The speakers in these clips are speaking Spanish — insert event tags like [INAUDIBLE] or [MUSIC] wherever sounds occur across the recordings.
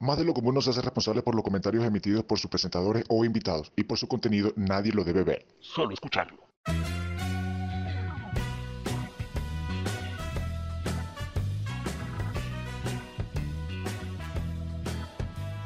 Más de lo común nos hace responsable por los comentarios emitidos por sus presentadores o invitados, y por su contenido nadie lo debe ver, solo escucharlo.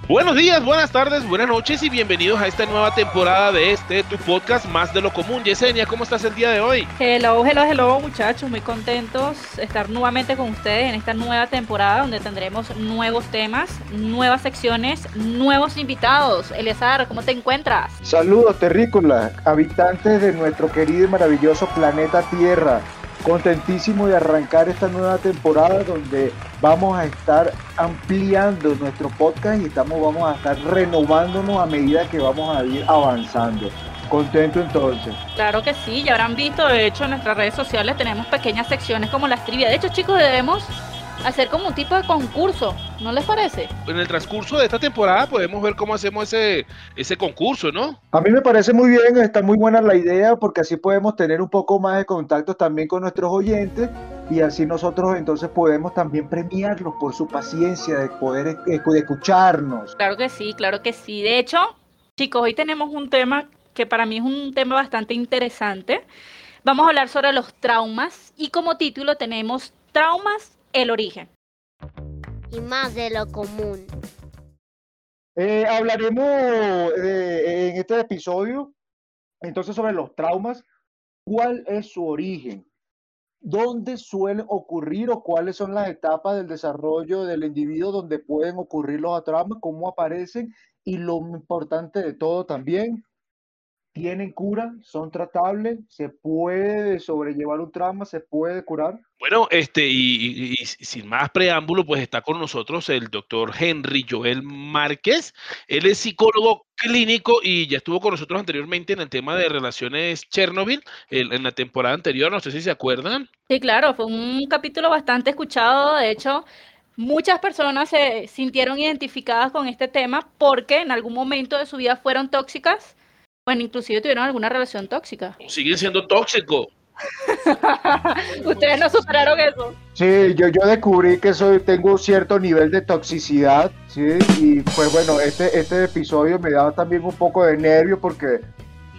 Buenos días, buenas tardes, buenas noches y bienvenidos a esta nueva temporada de este tu podcast más de lo común. Yesenia, ¿cómo estás el día de hoy? Hello, hello, hello muchachos, muy contentos de estar nuevamente con ustedes en esta nueva temporada donde tendremos nuevos temas, nuevas secciones, nuevos invitados. Eleazar, ¿cómo te encuentras? Saludos terrícolas, habitantes de nuestro querido y maravilloso planeta Tierra contentísimo de arrancar esta nueva temporada donde vamos a estar ampliando nuestro podcast y estamos vamos a estar renovándonos a medida que vamos a ir avanzando. Contento entonces. Claro que sí, ya habrán visto, de hecho en nuestras redes sociales tenemos pequeñas secciones como las trivia. De hecho, chicos, debemos hacer como un tipo de concurso, ¿no les parece? En el transcurso de esta temporada podemos ver cómo hacemos ese, ese concurso, ¿no? A mí me parece muy bien, está muy buena la idea porque así podemos tener un poco más de contactos también con nuestros oyentes y así nosotros entonces podemos también premiarlos por su paciencia de poder escucharnos. Claro que sí, claro que sí. De hecho, chicos, hoy tenemos un tema que para mí es un tema bastante interesante. Vamos a hablar sobre los traumas y como título tenemos traumas el origen. Y más de lo común. Eh, hablaremos en este episodio entonces sobre los traumas. ¿Cuál es su origen? ¿Dónde suelen ocurrir o cuáles son las etapas del desarrollo del individuo donde pueden ocurrir los traumas? ¿Cómo aparecen? Y lo importante de todo también, tienen cura, son tratables, se puede sobrellevar un trauma, se puede curar. Bueno, este, y, sin más preámbulo, pues está con nosotros el doctor Henry Joel Márquez. Él es psicólogo clínico y ya estuvo con nosotros anteriormente en el tema de relaciones Chernobyl, en la temporada anterior, no sé si se acuerdan. Sí, claro, fue un capítulo bastante escuchado, de hecho, Muchas personas se sintieron identificadas con este tema porque en algún momento de su vida fueron tóxicas bueno, inclusive tuvieron alguna relación tóxica. Siguen siendo tóxicos. [LAUGHS] Ustedes no superaron eso. Sí, yo, yo descubrí que soy, tengo cierto nivel de toxicidad, sí, y pues bueno, este, este episodio me daba también un poco de nervio porque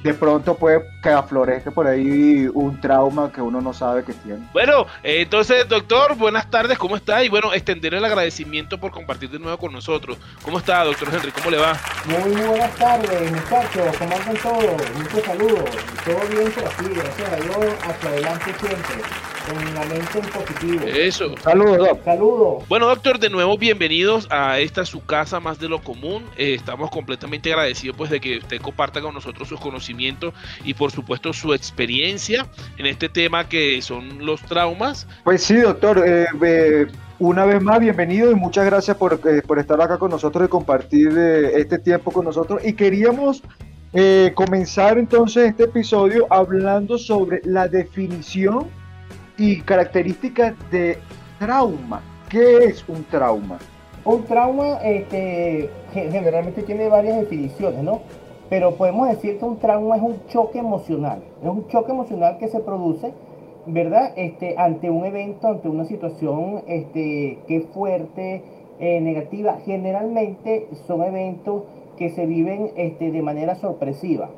de pronto puede que aflorezca por ahí un trauma que uno no sabe que tiene. Bueno, entonces, doctor, buenas tardes, ¿cómo está? Y bueno, extender el agradecimiento por compartir de nuevo con nosotros. ¿Cómo está, doctor Henry? ¿Cómo le va? Muy buenas tardes, muchachos, ¿cómo andan todos? Muchos saludos. Todo bien por aquí, gracias a Dios, hacia adelante siempre con la mente en positivo. Eso. Saludos. Saludos. Bueno, doctor, de nuevo bienvenidos a esta su casa más de lo común. Eh, estamos completamente agradecidos pues de que usted comparta con nosotros sus conocimientos y por supuesto su experiencia en este tema que son los traumas. Pues sí, doctor. Eh, una vez más, bienvenido y muchas gracias por, eh, por estar acá con nosotros y compartir este tiempo con nosotros. Y queríamos comenzar entonces este episodio hablando sobre la definición y características de trauma. ¿Qué es un trauma? Un trauma este, generalmente tiene varias definiciones, ¿no? Pero podemos decir que un trauma es un choque emocional. Es un choque emocional que se produce, ¿verdad? Este, ante un evento, ante una situación este, que es fuerte, eh, negativa. Generalmente son eventos que se viven este, de manera sorpresiva.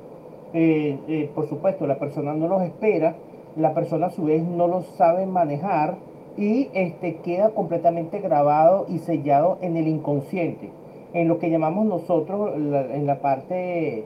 Eh, eh, por supuesto, la persona no los espera la persona a su vez no lo sabe manejar y este, queda completamente grabado y sellado en el inconsciente, en lo que llamamos nosotros en la parte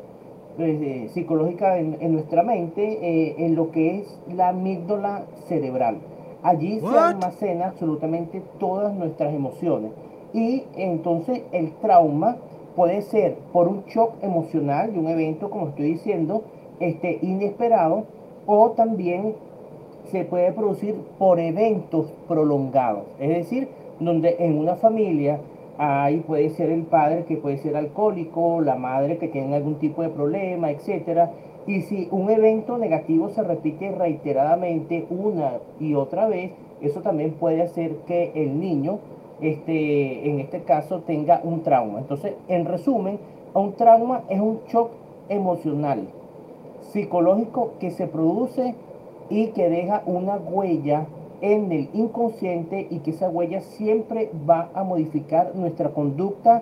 eh, psicológica en, nuestra mente, eh, en lo que es la amígdala cerebral. Allí se almacena absolutamente todas nuestras emociones. Y entonces el trauma puede ser por un shock emocional de un evento, como estoy diciendo, este, inesperado, o también se puede producir por eventos prolongados, es decir, donde en una familia hay puede ser el padre que puede ser alcohólico, la madre que tiene algún tipo de problema, etcétera, y si un evento negativo se repite reiteradamente una y otra vez, eso también puede hacer que el niño, este, en este caso, tenga un trauma. Entonces, en resumen, un trauma es un shock emocional psicológico que se produce y que deja una huella en el inconsciente y que esa huella siempre va a modificar nuestra conducta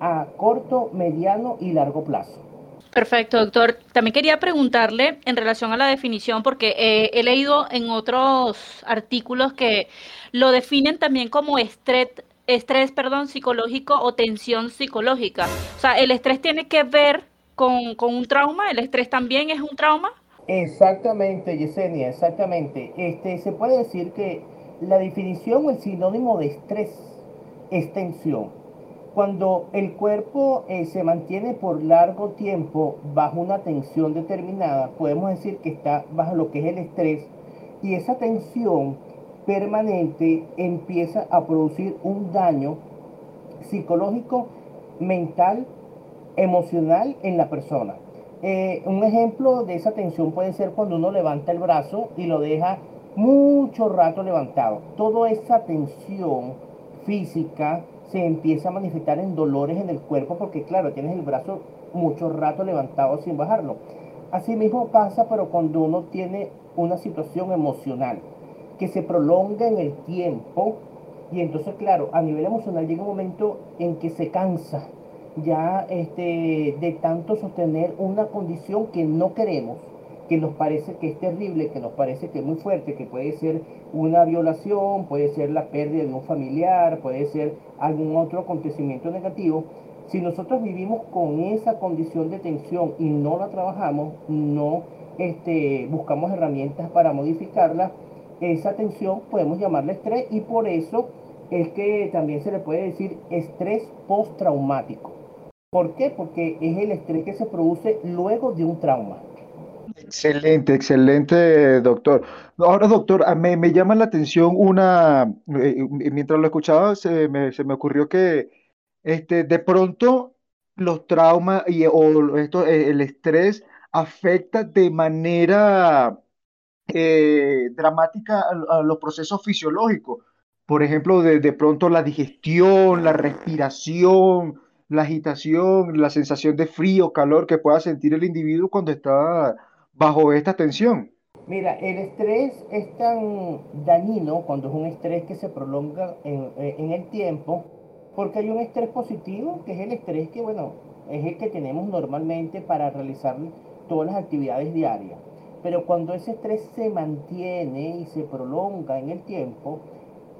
a corto, mediano y largo plazo. Perfecto, doctor. También quería preguntarle en relación a la definición, porque eh, he leído en otros artículos que lo definen también como estrés, estrés perdón, psicológico o tensión psicológica. O sea, ¿el estrés tiene que ver con, con un trauma? ¿El estrés también es un trauma? Exactamente, Yesenia, exactamente. Este, se puede decir que la definición o el sinónimo de estrés es tensión. Cuando el cuerpo eh, se mantiene por largo tiempo bajo una tensión determinada, podemos decir que está bajo lo que es el estrés y esa tensión permanente empieza a producir un daño psicológico, mental, emocional en la persona. Eh, un ejemplo de esa tensión puede ser cuando uno levanta el brazo y lo deja mucho rato levantado. Toda esa tensión física, se empieza a manifestar en dolores en el cuerpo porque claro, tienes el brazo mucho rato levantado sin bajarlo. Asimismo pasa, pero cuando uno tiene una situación emocional que se prolonga en el tiempo y entonces claro, a nivel emocional llega un momento en que se cansa ya este, de tanto sostener una condición que no queremos que nos parece que es terrible, que nos parece que es muy fuerte, que puede ser una violación, puede ser la pérdida de un familiar, puede ser algún otro acontecimiento negativo, si nosotros vivimos con esa condición de tensión y no la trabajamos, no este, buscamos herramientas para modificarla, esa tensión podemos llamarla estrés y por eso es que también se le puede decir estrés postraumático. ¿Por qué? Porque es el estrés que se produce luego de un trauma. Excelente, excelente, doctor. Ahora, doctor, me, me llama la atención una, eh, mientras lo escuchaba, se me, se me ocurrió que este, de pronto los traumas y, o esto, eh, el estrés afecta de manera eh, dramática a, los procesos fisiológicos. Por ejemplo, de, de pronto la digestión, la respiración, la agitación, la sensación de frío, calor que pueda sentir el individuo cuando está bajo esta tensión? Mira, el estrés es tan dañino cuando es un estrés que se prolonga en, en, el tiempo, porque hay un estrés positivo, que es el estrés que, bueno, es el que tenemos normalmente para realizar todas las actividades diarias. Pero cuando ese estrés se mantiene y se prolonga en el tiempo,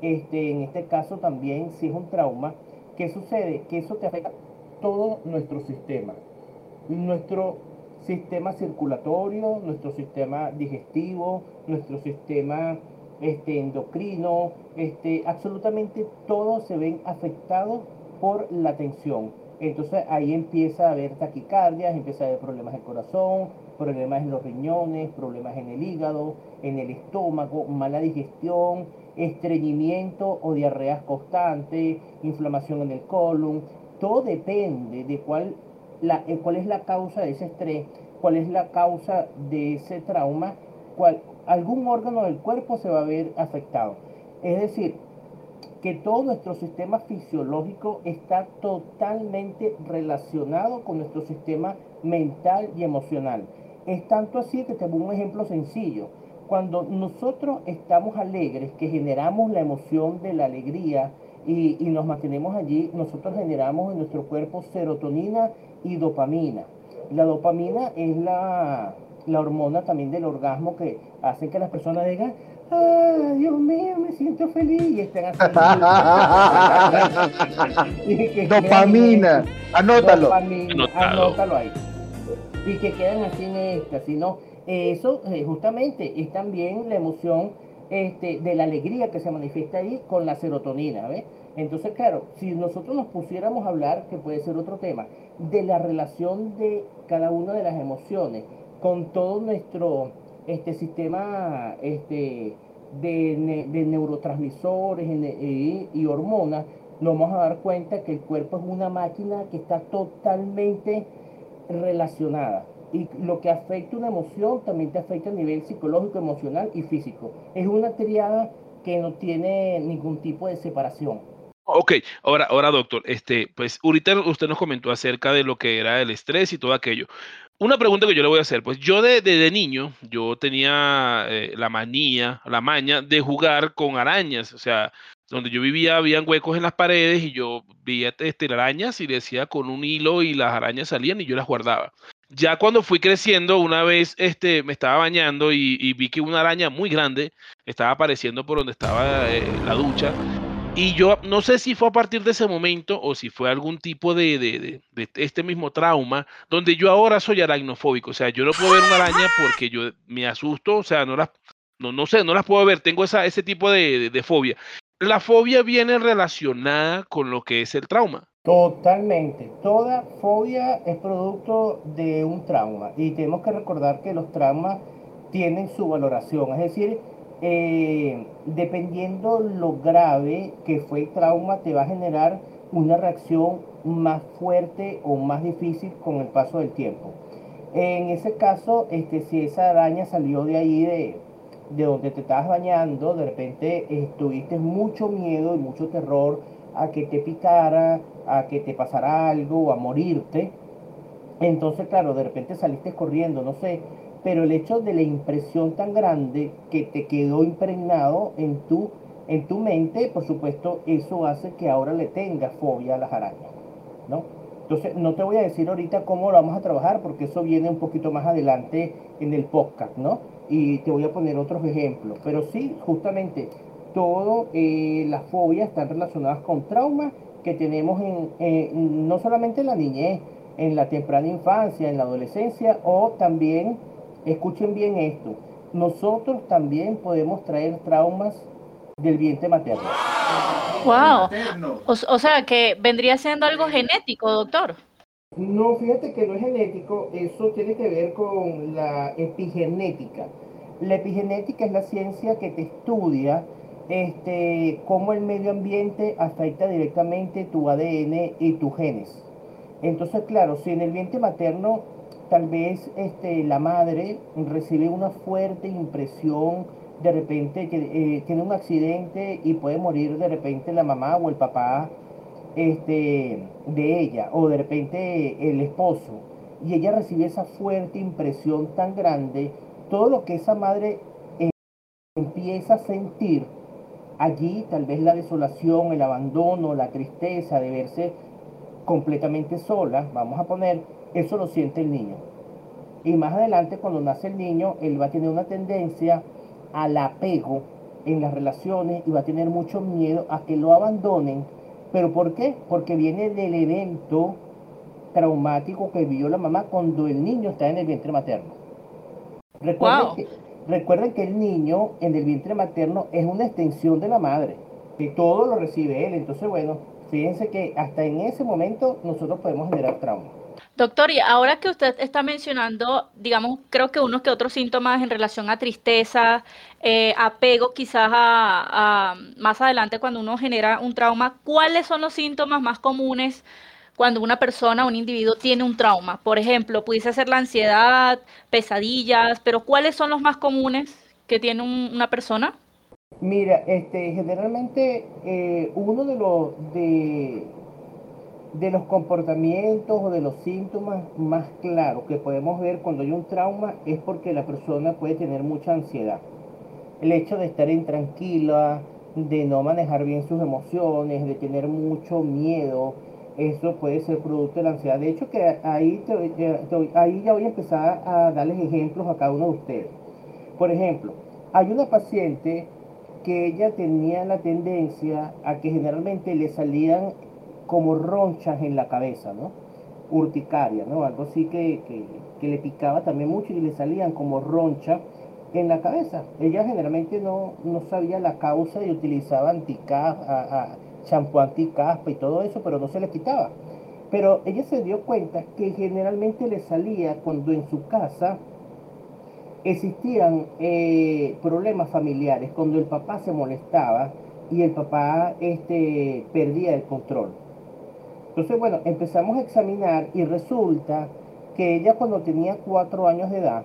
este, en este caso también si es un trauma, ¿qué sucede? Que eso te afecta todo nuestro sistema. Nuestro sistema circulatorio, nuestro sistema digestivo, nuestro sistema este, endocrino, este, absolutamente todo se ven afectados por la tensión. Entonces ahí empieza a haber taquicardias, empieza a haber problemas del corazón, problemas en los riñones, problemas en el hígado, en el estómago, mala digestión, estreñimiento o diarreas constantes, inflamación en el colon. Todo depende de cuál la, eh, cuál es la causa de ese estrés, cuál es la causa de ese trauma, cuál, algún órgano del cuerpo se va a ver afectado. Es decir, que todo nuestro sistema fisiológico está totalmente relacionado con nuestro sistema mental y emocional. Es tanto así que tengo un ejemplo sencillo. Cuando nosotros estamos alegres, que generamos la emoción de la alegría y, y nos mantenemos allí, nosotros generamos en nuestro cuerpo serotonina y dopamina. La dopamina es la, hormona también del orgasmo que hace que las personas digan, ¡ay, Dios mío, me siento feliz! Y estén así. [LAUGHS] dopamina, anótalo. Dopamina, anótalo ahí. Y que quedan así en esta, no, eso eh, justamente es también la emoción este, de la alegría que se manifiesta ahí con la serotonina, ¿ves? Entonces, claro, si nosotros nos pusiéramos a hablar, que puede ser otro tema, de la relación de cada una de las emociones con todo nuestro este, sistema este, de, neurotransmisores y, y hormonas, nos vamos a dar cuenta que el cuerpo es una máquina que está totalmente relacionada. Y lo que afecta una emoción también te afecta a nivel psicológico, emocional y físico. Es una triada que no tiene ningún tipo de separación. Ok, ahora, ahora doctor, este, pues ahorita usted nos comentó acerca de lo que era el estrés y todo aquello. Una pregunta que yo le voy a hacer, pues yo de, de, niño, yo tenía eh, la manía, la maña de jugar con arañas, o sea, donde yo vivía habían huecos en las paredes y yo veía este, arañas y decía con un hilo y las arañas salían y yo las guardaba. Ya cuando fui creciendo, una vez este, me estaba bañando y, vi que una araña muy grande estaba apareciendo por donde estaba eh, la ducha. Y yo no sé si fue a partir de ese momento o si fue algún tipo de, de, de, este mismo trauma, donde yo ahora soy aracnofóbico. O sea, yo no puedo ver una araña porque yo me asusto, o sea, no las, no, no sé, no las puedo ver, tengo esa, ese tipo de fobia. La fobia viene relacionada con lo que es el trauma. Totalmente. Toda fobia es producto de un trauma y tenemos que recordar que los traumas tienen su valoración. Es decir, eh, dependiendo lo grave que fue el trauma, te va a generar una reacción más fuerte o más difícil con el paso del tiempo. En ese caso, este, si esa araña salió de ahí, de, de donde te estabas bañando, de repente eh, tuviste mucho miedo y mucho terror a que te picara, a que te pasara algo a morirte. Entonces, claro, de repente saliste corriendo, no sé, pero el hecho de la impresión tan grande que te quedó impregnado en tu, en tu mente, por supuesto, eso hace que ahora le tengas fobia a las arañas, ¿no? Entonces, no te voy a decir ahorita cómo lo vamos a trabajar, porque eso viene un poquito más adelante en el podcast, ¿no? Y te voy a poner otros ejemplos. Pero sí, justamente, todo eh, las fobias están relacionadas con traumas que tenemos en, no solamente en la niñez, en la temprana infancia, en la adolescencia o también, escuchen bien esto, nosotros también podemos traer traumas del vientre materno. Wow. O, sea, que vendría siendo algo genético, doctor. No, fíjate que no es genético, eso tiene que ver con la epigenética. La epigenética es la ciencia que te estudia este, cómo el medio ambiente afecta directamente tu ADN y tus genes. Entonces, claro, si en el vientre materno tal vez este, la madre recibe una fuerte impresión, de repente que eh, tiene un accidente y puede morir de repente la mamá o el papá este, de ella, o de repente el esposo, y ella recibe esa fuerte impresión tan grande, todo lo que esa madre eh, empieza a sentir, allí tal vez la desolación, el abandono, la tristeza de verse completamente sola, vamos a poner, eso lo siente el niño. Y más adelante cuando nace el niño, él va a tener una tendencia al apego en las relaciones y va a tener mucho miedo a que lo abandonen. ¿Pero por qué? Porque viene del evento traumático que vivió la mamá cuando el niño está en el vientre materno. Recuerden que Recuerden que el niño en el vientre materno es una extensión de la madre, que todo lo recibe él. Entonces, bueno, fíjense que hasta en ese momento nosotros podemos generar trauma. Doctor, y ahora que usted está mencionando, digamos, creo que unos que otros síntomas en relación a tristeza, eh, apego quizás a, más adelante cuando uno genera un trauma, ¿cuáles son los síntomas más comunes cuando una persona, un individuo tiene un trauma. Por ejemplo, pudiese ser la ansiedad, pesadillas, pero ¿cuáles son los más comunes que tiene una persona? Mira, este, generalmente eh, uno de los, de, de los comportamientos o de los síntomas más claros que podemos ver cuando hay un trauma es porque la persona puede tener mucha ansiedad. El hecho de estar intranquila, de no manejar bien sus emociones, de tener mucho miedo, eso puede ser producto de la ansiedad. De hecho, que ahí, ahí ya voy a empezar a darles ejemplos a cada uno de ustedes. Por ejemplo, hay una paciente que ella tenía la tendencia a que generalmente le salían como ronchas en la cabeza, ¿no? Urticaria, ¿no? Algo así que, le picaba también mucho y le salían como ronchas en la cabeza. Ella generalmente no, no sabía la causa y utilizaba anticaf, champú anticaspa y todo eso, pero no se le quitaba. Pero ella se dio cuenta que generalmente le salía cuando en su casa existían eh, problemas familiares, cuando el papá se molestaba y el papá este, perdía el control. Entonces, bueno, empezamos a examinar y resulta que ella cuando tenía cuatro años de edad,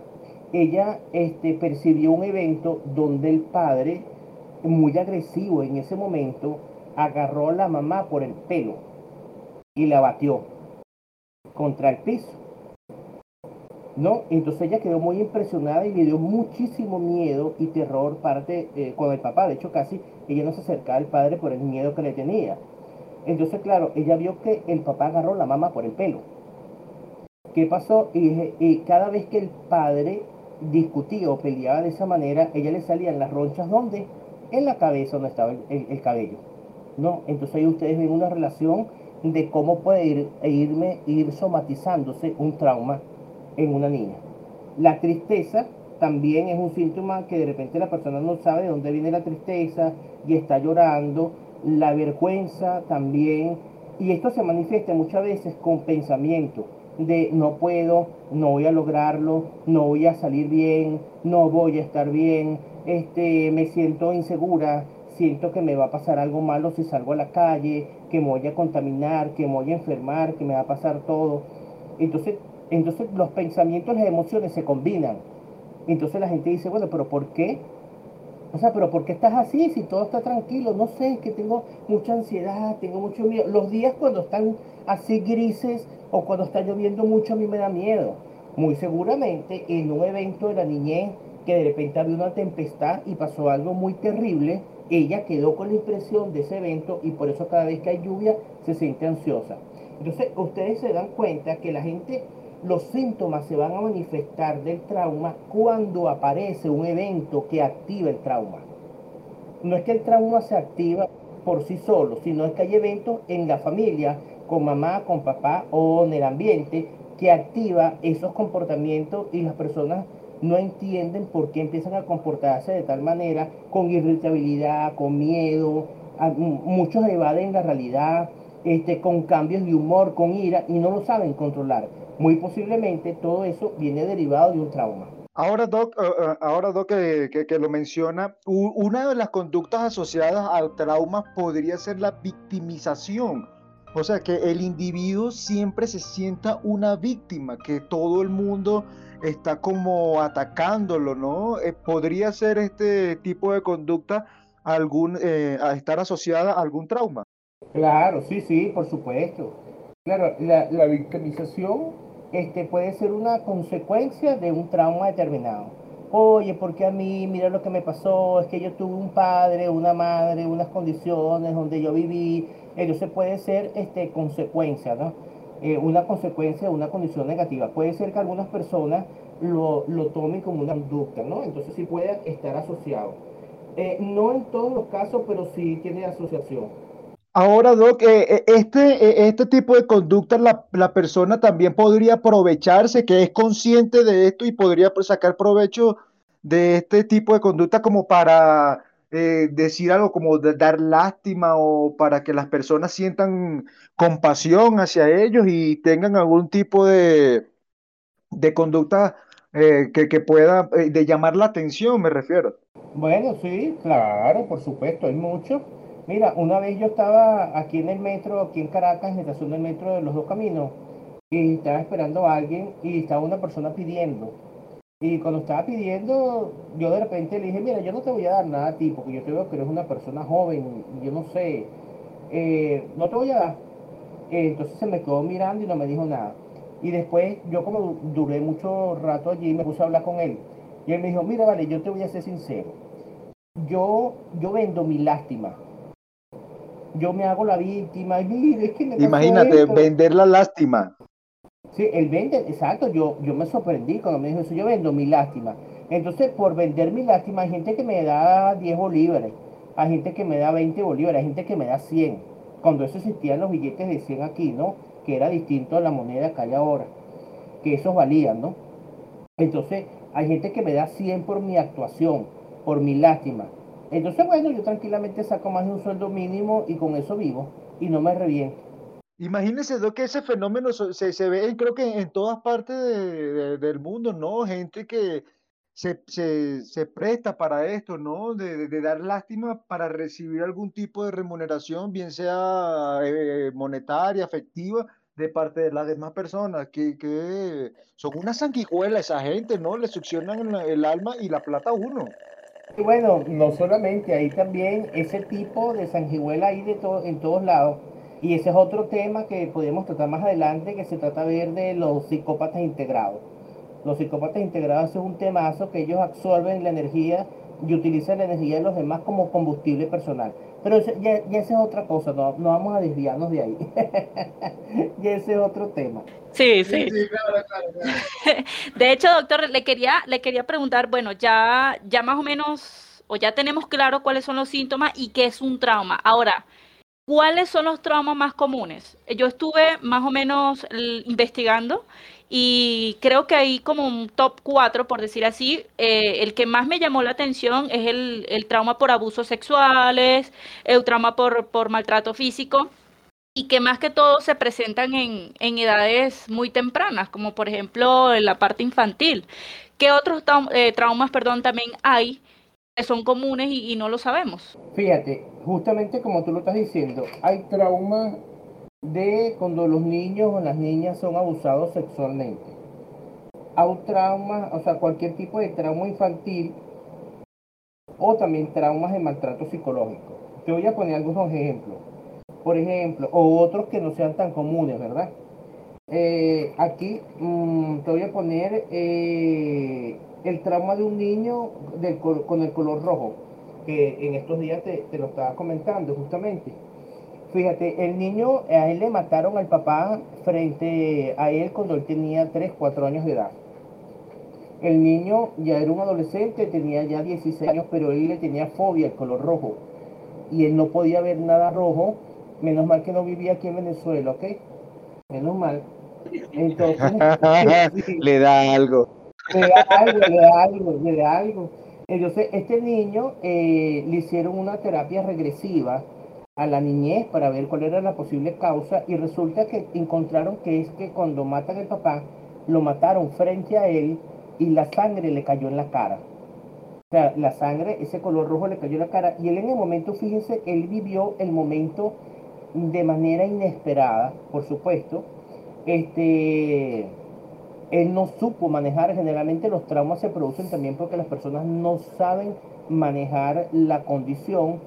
ella este, percibió un evento donde el padre, muy agresivo en ese momento, agarró a la mamá por el pelo y la batió contra el piso. ¿no? Entonces ella quedó muy impresionada y le dio muchísimo miedo y terror parte eh, con el papá. De hecho, casi ella no se acercaba al padre por el miedo que le tenía. Entonces, claro, ella vio que el papá agarró a la mamá por el pelo. ¿Qué pasó? Y, cada vez que el padre discutía o peleaba de esa manera, ella le salían las ronchas donde? En la cabeza donde estaba el, cabello. ¿No? Entonces ahí ustedes ven una relación de cómo puede ir, e irme, ir somatizándose un trauma en una niña. La tristeza también es un síntoma que de repente la persona no sabe de dónde viene la tristeza y está llorando. La vergüenza también. Y esto se manifiesta muchas veces con pensamiento de no puedo, no voy a lograrlo, no voy a salir bien, no voy a estar bien, este, me siento insegura, siento que me va a pasar algo malo si salgo a la calle, que me voy a contaminar, que me voy a enfermar, que me va a pasar todo. Entonces, entonces los pensamientos, las emociones se combinan. Entonces la gente dice, bueno, pero ¿por qué? O sea, pero ¿por qué estás así si todo está tranquilo? No sé, es que tengo mucha ansiedad, tengo mucho miedo. Los días cuando están así grises o cuando está lloviendo mucho a mí me da miedo. Muy seguramente en un evento de la niñez que de repente había una tempestad y pasó algo muy terrible, ella quedó con la impresión de ese evento y por eso cada vez que hay lluvia se siente ansiosa. Entonces ustedes se dan cuenta que la gente los síntomas se van a manifestar del trauma cuando aparece un evento que activa el trauma. No es que el trauma se activa por sí solo, sino es que hay eventos en la familia, con mamá, con papá o en el ambiente que activa esos comportamientos y las personas no entienden por qué empiezan a comportarse de tal manera, con irritabilidad, con miedo, muchos evaden la realidad, este, con cambios de humor, con ira y no lo saben controlar. Muy posiblemente todo eso viene derivado de un trauma. Ahora, Doc, eh, eh, ahora, Doc que, que, lo menciona, una de las conductas asociadas al trauma podría ser la victimización. O sea, que el individuo siempre se sienta una víctima, que todo el mundo está como atacándolo, ¿no? Eh, podría ser este tipo de conducta algún, a estar asociada a algún trauma. Claro, sí, sí, por supuesto. Claro, la, la victimización este, puede ser una consecuencia de un trauma determinado. Oye, porque a mí, mira lo que me pasó, es que yo tuve un padre, una madre, unas condiciones donde yo viví. Entonces puede ser este, consecuencia, ¿no? Eh, una consecuencia una condición negativa. Puede ser que algunas personas lo, lo tomen como una conducta, ¿no? Entonces sí puede estar asociado. Eh, no en todos los casos, pero sí tiene asociación. Ahora, Doc, eh, este, este tipo de conducta la, persona también podría aprovecharse, que es consciente de esto y podría pues, sacar provecho de este tipo de conducta como para decir algo como dar lástima o para que las personas sientan compasión hacia ellos y tengan algún tipo de, de conducta que, que, pueda, de llamar la atención, me refiero. Bueno, sí, claro, por supuesto, hay mucho Mira, una vez yo estaba aquí en el metro, aquí en Caracas, en la estación del metro de los dos caminos, y estaba esperando a alguien y estaba una persona pidiendo. Y cuando estaba pidiendo, yo de repente le dije, mira, yo no te voy a dar nada a ti, porque yo te veo que eres una persona joven, y yo no sé, eh, no te voy a dar. entonces se me quedó mirando y no me dijo nada. Y después yo como duré mucho rato allí, me puse a hablar con él. Y él me dijo, mira, vale, yo te voy a ser sincero. Yo, yo vendo mi lástima yo me hago la víctima. es que me Imagínate, vender la lástima. Sí, él vende, exacto, yo, yo me sorprendí cuando me dijo eso, yo vendo mi lástima. Entonces, por vender mi lástima, hay gente que me da 10 bolívares, hay gente que me da 20 bolívares, hay gente que me da 100. Cuando eso existían los billetes de 100 aquí, ¿no? Que era distinto a la moneda que hay ahora, que esos valían, ¿no? Entonces, hay gente que me da 100 por mi actuación, por mi lástima. Entonces, bueno, yo tranquilamente saco más de un sueldo mínimo y con eso vivo y no me reviento. Imagínense que ese fenómeno se, se, ve, creo que en todas partes del mundo, ¿no? Gente que se, se presta para esto, ¿no? De, de, dar lástima para recibir algún tipo de remuneración, bien sea eh, monetaria, afectiva, de parte de las demás personas, que, que son una sanguijuela esa gente, ¿no? Le succionan el alma y la plata a uno. Bueno, no solamente, hay también ese tipo de sanguijuela ahí de todo, en todos lados. Y ese es otro tema que podemos tratar más adelante, que se trata de ver de los psicópatas integrados. Los psicópatas integrados es un temazo que ellos absorben la energía y utilizan la energía de los demás como combustible personal. Pero ya, esa es otra cosa, no, no, vamos a desviarnos de ahí. [LAUGHS] y ese es otro tema. Sí, sí. [LAUGHS] De hecho, doctor, le quería, le quería preguntar, bueno, ya, ya más o menos, o ya tenemos claro cuáles son los síntomas y qué es un trauma. Ahora, ¿cuáles son los traumas más comunes? Yo estuve más o menos investigando y creo que hay como un top 4, por decir así. Eh, el que más me llamó la atención es el, el trauma por abusos sexuales, el trauma por, por, maltrato físico, y que más que todo se presentan en, en, edades muy tempranas, como por ejemplo en la parte infantil. ¿Qué otros eh, traumas perdón, también hay son comunes y, no lo sabemos? Fíjate, justamente como tú lo estás diciendo, hay traumas de cuando los niños o las niñas son abusados sexualmente. Hay traumas, o sea, cualquier tipo de trauma infantil o también traumas de maltrato psicológico. Te voy a poner algunos ejemplos. Por ejemplo, o otros que no sean tan comunes, ¿verdad? Eh, aquí mm, te voy a poner eh, el trauma de un niño con el color rojo, que en estos días te, te lo estaba comentando justamente Fíjate, el niño, a él le mataron al papá frente a él cuando él tenía 3, 4 años de edad. El niño ya era un adolescente, tenía ya 16 años, pero él le tenía fobia al color rojo. Y él no podía ver nada rojo, menos mal que no vivía aquí en Venezuela, ¿ok? Menos mal. Entonces, [LAUGHS] [LAUGHS] le da algo. Da algo, da algo, da algo. Entonces, este niño eh, le hicieron una terapia regresiva a la niñez para ver cuál era la posible causa y resulta que encontraron que es que cuando matan al papá, lo mataron frente a él y la sangre le cayó en la cara. O sea, la sangre, ese color rojo le cayó en la cara y él en el momento, fíjense, él vivió el momento de manera inesperada, por supuesto. Este, él no supo manejar, generalmente los traumas se producen también porque las personas no saben manejar la condición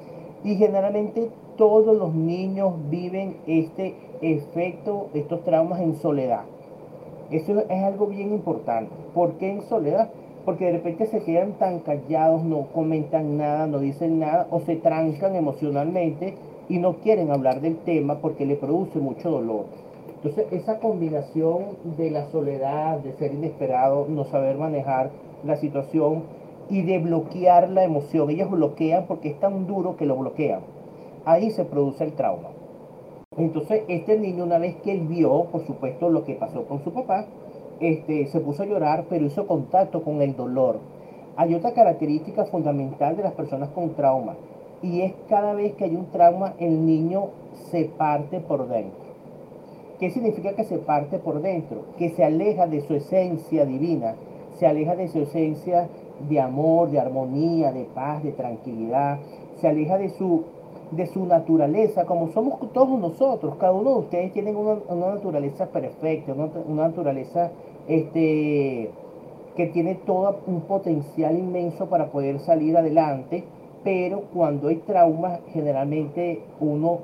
y generalmente todos los niños viven este efecto, estos traumas en soledad. Eso es algo bien importante. ¿Por qué en soledad? Porque de repente se quedan tan callados, no comentan nada, no dicen nada o se trancan emocionalmente y no quieren hablar del tema porque le produce mucho dolor. Entonces esa combinación de la soledad, de ser inesperado, no saber manejar la situación y de bloquear la emoción, ellos bloquean porque es tan duro que lo bloquean ahí se produce el trauma. Entonces, este niño, una vez que él vio, por supuesto, lo que pasó con su papá, este, se puso a llorar, pero hizo contacto con el dolor. Hay otra característica fundamental de las personas con trauma, y es cada vez que hay un trauma, el niño se parte por dentro. ¿Qué significa que se parte por dentro? Que se aleja de su esencia divina, se aleja de su esencia de amor, de armonía, de paz, de tranquilidad, se aleja de su de su naturaleza, como somos todos nosotros, cada uno de ustedes tienen una, naturaleza perfecta, una, naturaleza este, que tiene todo un potencial inmenso para poder salir adelante, pero cuando hay traumas, generalmente uno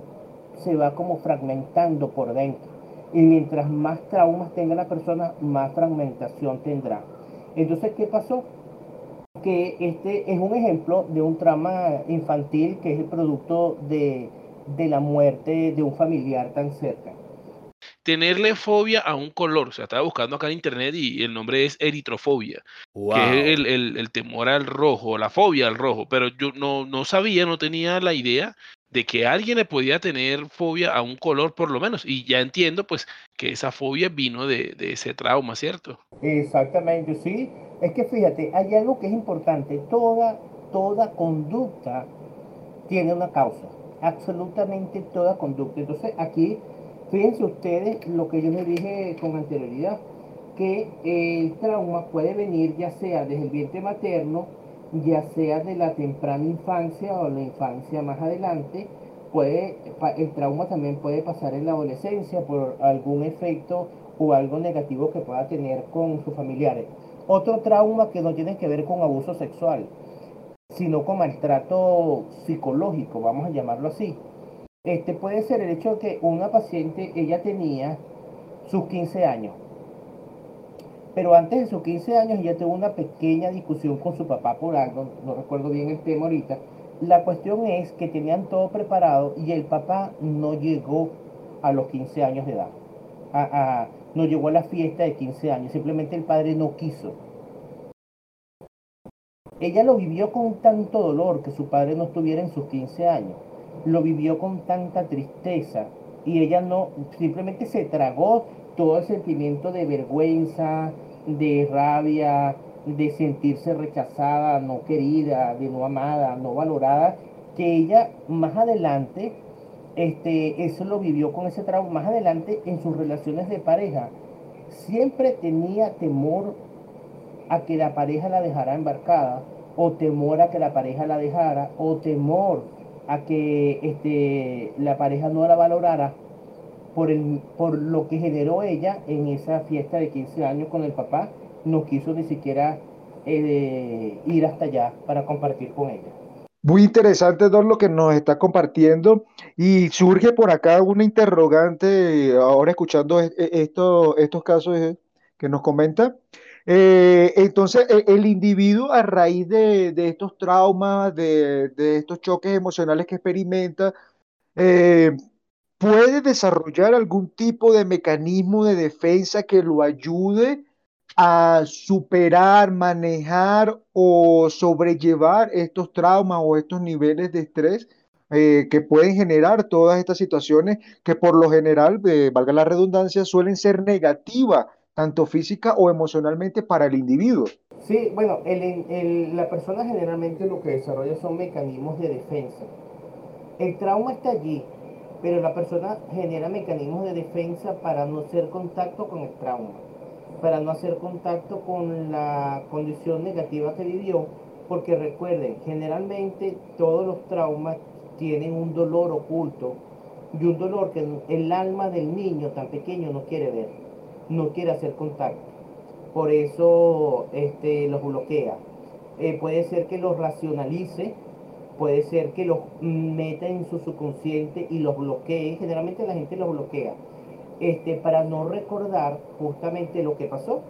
se va como fragmentando por dentro. Y mientras más traumas tenga la persona, más fragmentación tendrá. Entonces, ¿qué pasó? que este es un ejemplo de un trama infantil que es el producto de, la muerte de un familiar tan cerca. Tenerle fobia a un color, o sea, estaba buscando acá en internet y el nombre es eritrofobia, que es el, temor al rojo, la fobia al rojo, pero yo no, no sabía, no tenía la idea de que alguien le podía tener fobia a un color por lo menos. Y ya entiendo pues que esa fobia vino de, de, ese trauma, ¿cierto? Exactamente, sí. Es que fíjate, hay algo que es importante. Toda, toda conducta tiene una causa. Absolutamente toda conducta. Entonces aquí, fíjense ustedes lo que yo les dije con anterioridad, que el trauma puede venir ya sea desde el vientre materno, ya sea de la temprana infancia o la infancia más adelante, puede, el trauma también puede pasar en la adolescencia por algún efecto o algo negativo que pueda tener con sus familiares. Otro trauma que no tiene que ver con abuso sexual, sino con maltrato psicológico, vamos a llamarlo así. Este puede ser el hecho de que una paciente, ella tenía sus 15 años. Pero antes de sus 15 años ella tuvo una pequeña discusión con su papá por algo, no recuerdo bien el tema ahorita. La cuestión es que tenían todo preparado y el papá no llegó a los 15 años de edad. no llegó a la fiesta de 15 años, simplemente el padre no quiso. Ella lo vivió con tanto dolor que su padre no estuviera en sus 15 años. Lo vivió con tanta tristeza y ella no, simplemente se tragó todo el sentimiento de vergüenza, de rabia, de sentirse rechazada, no querida, de no amada, no valorada, que ella más adelante, este, eso lo vivió con ese trauma, más adelante en sus relaciones de pareja, siempre tenía temor a que la pareja la dejara embarcada, o temor a que la pareja la dejara, o temor a que este, la pareja no la valorara por, el, por lo que generó ella en esa fiesta de 15 años con el papá, no quiso ni siquiera eh, ir hasta allá para compartir con ella. Muy interesante, Don, lo que nos está compartiendo. Y surge por acá una interrogante, ahora escuchando e, esto, estos casos eh, que nos comenta. Eh, entonces, e, el individuo a raíz de, estos traumas, de, estos choques emocionales que experimenta, puede desarrollar algún tipo de mecanismo de defensa que lo ayude a superar, manejar o sobrellevar estos traumas o estos niveles de estrés eh, que pueden generar todas estas situaciones que por lo general, eh, valga la redundancia, suelen ser negativas, tanto física o emocionalmente para el individuo. Sí, bueno, la persona generalmente lo que desarrolla son mecanismos de defensa. El trauma está allí, pero la persona genera mecanismos de defensa para no hacer contacto con el trauma para no hacer contacto con la condición negativa que vivió, porque recuerden, generalmente todos los traumas tienen un dolor oculto y un dolor que el alma del niño tan pequeño no quiere ver, no quiere hacer contacto. Por eso este, los bloquea. Eh, puede ser que los racionalice, puede ser que los meta en su subconsciente y los bloquee. Generalmente la gente los bloquea este, para no recordar justamente lo que pasó.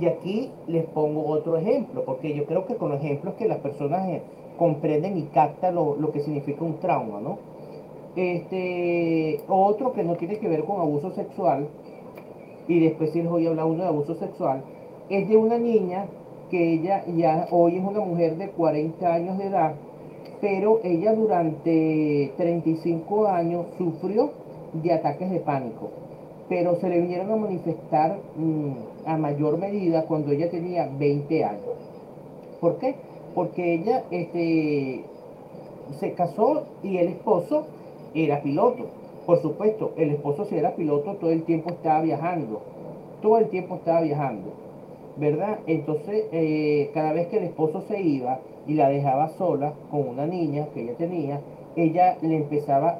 Y aquí les pongo otro ejemplo, porque yo creo que con ejemplos que las personas eh, comprenden y captan lo, que significa un trauma, ¿no? Este, otro que no tiene que ver con abuso sexual, y después si les voy a hablar uno de abuso sexual, es de una niña que ella ya hoy es una mujer de 40 años de edad, pero ella durante 35 años sufrió de ataques de pánico pero se le vinieron a manifestar mm, a mayor medida cuando ella tenía 20 años. ¿Por qué? Porque ella este, se casó y el esposo era piloto. Por supuesto, el esposo si era piloto todo el tiempo estaba viajando, todo el tiempo estaba viajando, ¿verdad? Entonces, eh, cada vez que el esposo se iba y la dejaba sola con una niña que ella tenía, ella le empezaba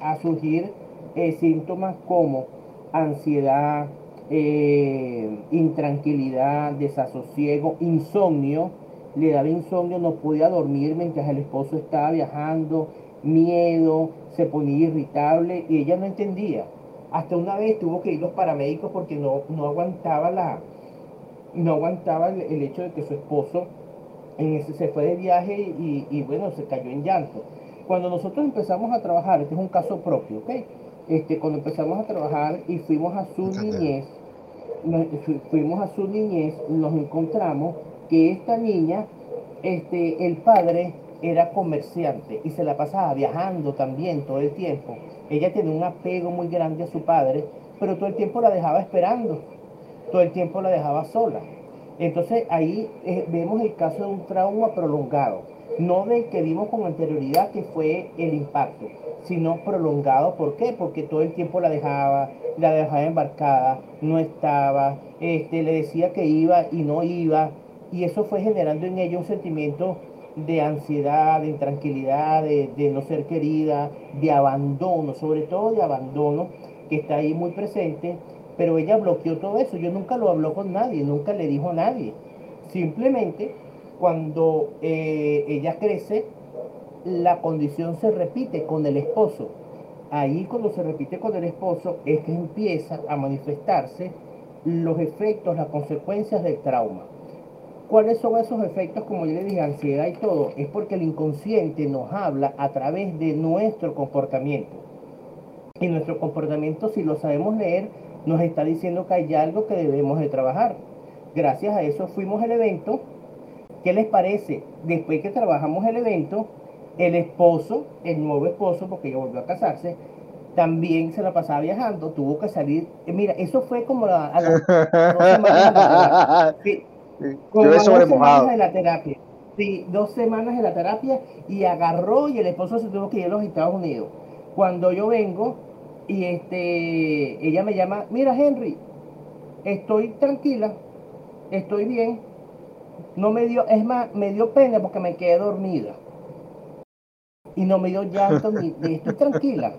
a surgir eh, síntomas como ansiedad, eh, intranquilidad, desasosiego, insomnio. Le daba insomnio, no podía dormir mientras el esposo estaba viajando, miedo, se ponía irritable y ella no entendía. Hasta una vez tuvo que ir los paramédicos porque no, no aguantaba la no aguantaba el, hecho de que su esposo se fue de viaje y, y bueno, se cayó en llanto. Cuando nosotros empezamos a trabajar, este es un caso propio, ¿ok? Este, cuando empezamos a trabajar y fuimos a su niñez, fuimos a su niñez, nos encontramos que esta niña, este, el padre era comerciante y se la pasaba viajando también todo el tiempo. Ella tenía un apego muy grande a su padre, pero todo el tiempo la dejaba esperando, todo el tiempo la dejaba sola. Entonces ahí eh, vemos el caso de un trauma prolongado no del que vimos con anterioridad que fue el impacto, sino prolongado. ¿Por qué? Porque todo el tiempo la dejaba, la dejaba embarcada, no estaba, este, le decía que iba y no iba, y eso fue generando en ella un sentimiento de ansiedad, de intranquilidad, de, de no ser querida, de abandono, sobre todo de abandono, que está ahí muy presente, pero ella bloqueó todo eso. Yo nunca lo habló con nadie, nunca le dijo a nadie. Simplemente cuando eh, ella crece, la condición se repite con el esposo. Ahí cuando se repite con el esposo es que empieza a manifestarse los efectos, las consecuencias del trauma. ¿Cuáles son esos efectos, como yo le dije, ansiedad y todo? Es porque el inconsciente nos habla a través de nuestro comportamiento. Y nuestro comportamiento, si lo sabemos leer, nos está diciendo que hay algo que debemos de trabajar. Gracias a eso fuimos al evento. ¿Qué les parece? Después que trabajamos el evento, el esposo, el nuevo esposo, porque ya volvió a casarse, también se la pasaba viajando, tuvo que salir. Eh, mira, eso fue como a las [LAUGHS] dos semanas de dos semanas de la terapia. Sí, dos semanas de la terapia y agarró y el esposo se tuvo que ir a los Estados Unidos. Cuando yo vengo y este, ella me llama, mira Henry, estoy tranquila, estoy bien. No me dio, es más, me dio pena porque me quedé dormida. Y no me dio llanto ni, estoy tranquila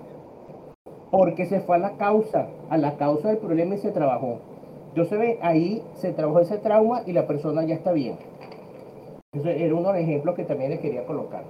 porque se fue a la causa, a la causa del problema y se trabajó. Yo se ve, ahí se trabajó ese trauma y la persona ya está bien. Ese era uno de los ejemplos que también le quería colocar.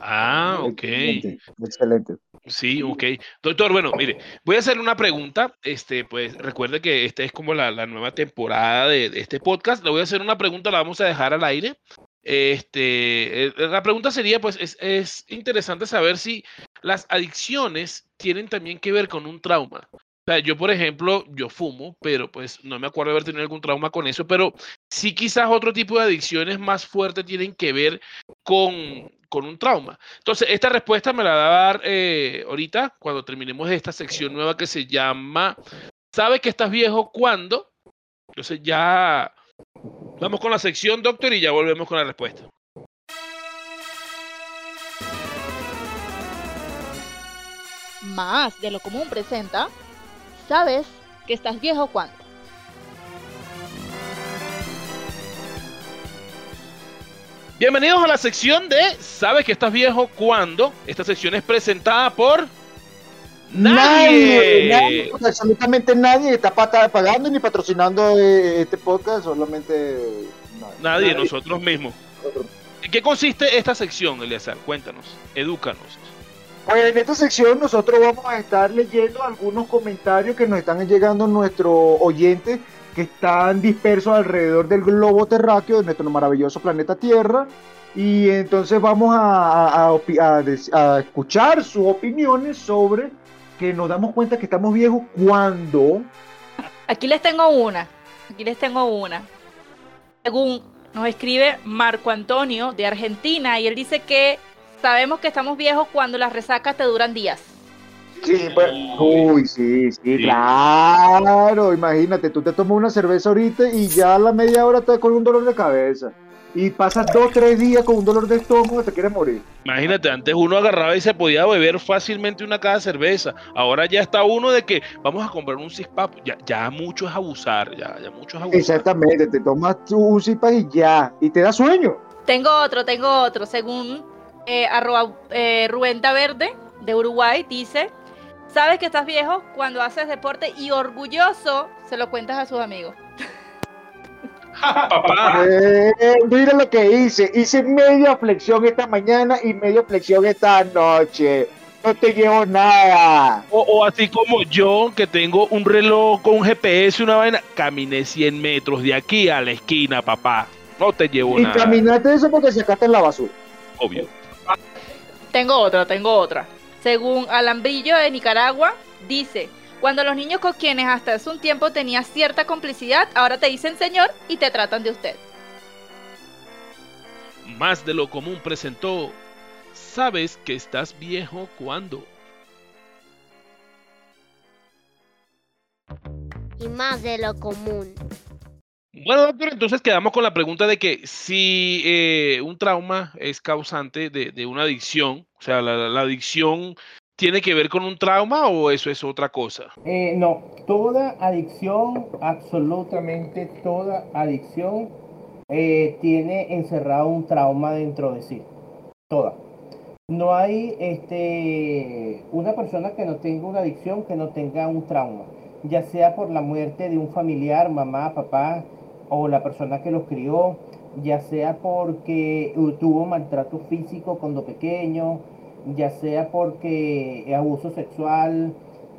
Ah, ok. Excelente. Sí, ok. Doctor, bueno, mire, voy a hacerle una pregunta. Este, pues recuerde que esta es como la, nueva temporada de, de, este podcast. Le voy a hacer una pregunta, la vamos a dejar al aire. Este, eh, la pregunta sería, pues, es, es, interesante saber si las adicciones tienen también que ver con un trauma. O sea, yo, por ejemplo, yo fumo, pero pues no me acuerdo de haber tenido algún trauma con eso, pero sí quizás otro tipo de adicciones más fuertes tienen que ver con, con un trauma. Entonces, esta respuesta me la va a dar eh, ahorita, cuando terminemos esta sección nueva que se llama ¿Sabe que estás viejo cuando? Entonces ya Vamos con la sección, doctor, y ya volvemos con la respuesta. Más de lo común presenta, ¿sabes que estás viejo cuando? Bienvenidos a la sección de ¿Sabes que estás viejo cuando? Esta sección es presentada por Nadie, absolutamente nadie está pagando ni patrocinando eh, este podcast, solamente nadie, nosotros mismos. ¿En qué consiste esta sección, Eliazar? Cuéntanos, edúcanos. Pues en esta sección nosotros vamos a estar leyendo algunos comentarios que nos están llegando nuestros oyentes que están dispersos alrededor del globo terráqueo de nuestro maravilloso planeta Tierra. Y entonces vamos a, a escuchar sus opiniones sobre que nos damos cuenta que estamos viejos cuando... Aquí les tengo una, aquí les tengo una. Según nos escribe Marco Antonio de Argentina y él dice que sabemos que estamos viejos cuando las resacas te duran días. Sí, pues, uy, sí, sí, claro, imagínate, tú te tomas una cerveza ahorita y ya a la media hora estás con un dolor de cabeza y pasas dos, tres días con un dolor de estómago y te quieres morir. Imagínate, antes uno agarraba y se podía beber fácilmente una cada cerveza. Ahora ya está uno de que vamos a comprar un CISPAP. Ya, ya mucho es abusar, ya, ya mucho es abusar. Exactamente, te tomas un CISPAP y ya, y te da sueño. Tengo otro, tengo otro. Según eh, arroba, eh, Verde de Uruguay, dice, sabes que estás viejo cuando haces deporte y orgulloso se lo cuentas a sus amigos. Papá. Eh, mira lo que hice. Hice media flexión esta mañana y media flexión esta noche. No te llevo nada. O, así como yo, que tengo un reloj con un GPS y una vaina, caminé 100 metros de aquí a la esquina, papá. No te llevo nada. Y caminaste eso porque sacaste en la basura. Obvio. Tengo otra, tengo otra. Según Alambrillo de Nicaragua, dice, cuando los niños con quienes hasta hace un tiempo tenías cierta complicidad, ahora te dicen señor y te tratan de usted. Más de lo común presentó. Sabes que estás viejo cuando. Y más de lo común. Bueno, doctor, entonces quedamos con la pregunta de que si eh, un trauma es causante de, una adicción, o sea, la adicción tiene que ver con un trauma o eso es otra cosa? Eh, no, toda adicción, absolutamente toda adicción eh, tiene encerrado un trauma dentro de sí. Toda. No hay este, una persona que no tenga una adicción que no tenga un trauma, ya sea por la muerte de un familiar, mamá, papá, o la persona que los crió, ya sea porque tuvo maltrato físico cuando pequeño, ya sea porque abuso sexual,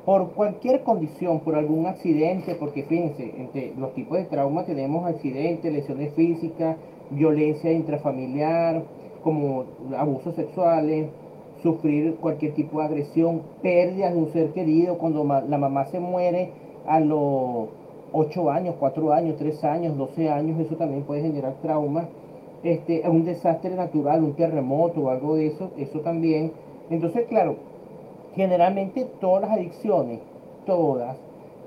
por cualquier condición, por algún accidente, porque fíjense, entre los tipos de trauma tenemos accidentes, lesiones físicas, violencia intrafamiliar, como abusos sexuales, sufrir cualquier tipo de agresión, pérdida de un ser querido, cuando la mamá se muere a los 8 años, 4 años, 3 años, 12 años, eso también puede generar traumas. Este, un desastre natural, un terremoto o algo de eso, eso también. Entonces, claro, generalmente todas las adicciones, todas,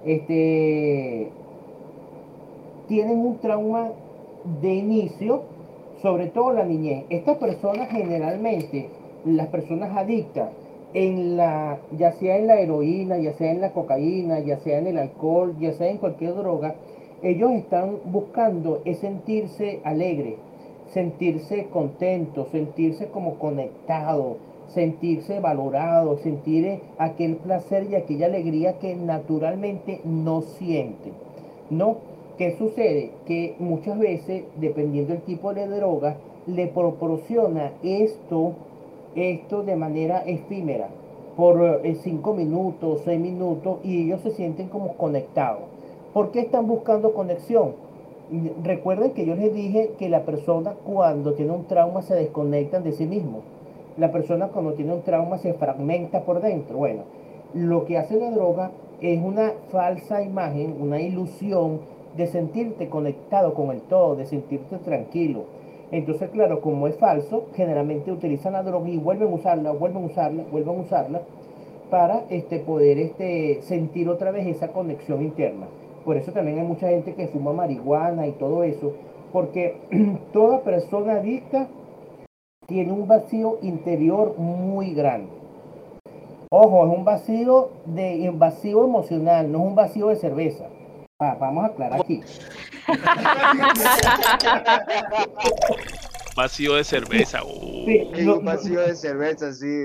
este, tienen un trauma de inicio, sobre todo la niñez. Estas personas generalmente, las personas adictas, en la, ya sea en la heroína, ya sea en la cocaína, ya sea en el alcohol, ya sea en cualquier droga, ellos están buscando es sentirse alegre, sentirse contento, sentirse como conectado, sentirse valorado, sentir aquel placer y aquella alegría que naturalmente no siente. ¿No? ¿Qué sucede? Que muchas veces, dependiendo del tipo de droga, le proporciona esto, esto de manera efímera, por eh, cinco minutos, seis minutos, y ellos se sienten como conectados. ¿Por qué están buscando conexión? Recuerden que yo les dije que la persona cuando tiene un trauma se desconectan de sí mismo la persona cuando tiene un trauma se fragmenta por dentro. Bueno, lo que hace la droga es una falsa imagen, una ilusión de sentirte conectado con el todo, de sentirte tranquilo. Entonces, claro, como es falso, generalmente utilizan la droga y vuelven a usarla, vuelven a usarla, vuelven a usarla para este, poder este, sentir otra vez esa conexión interna. Por eso también hay mucha gente que fuma marihuana y todo eso, porque [CLEARS THROAT] toda persona adicta tiene un vacío interior muy grande. Ojo, es un vacío de invasivo emocional, no es un vacío de cerveza. vamos a aclarar aquí. [LAUGHS] vacío de cerveza. Sí, un vacío de cerveza, sí.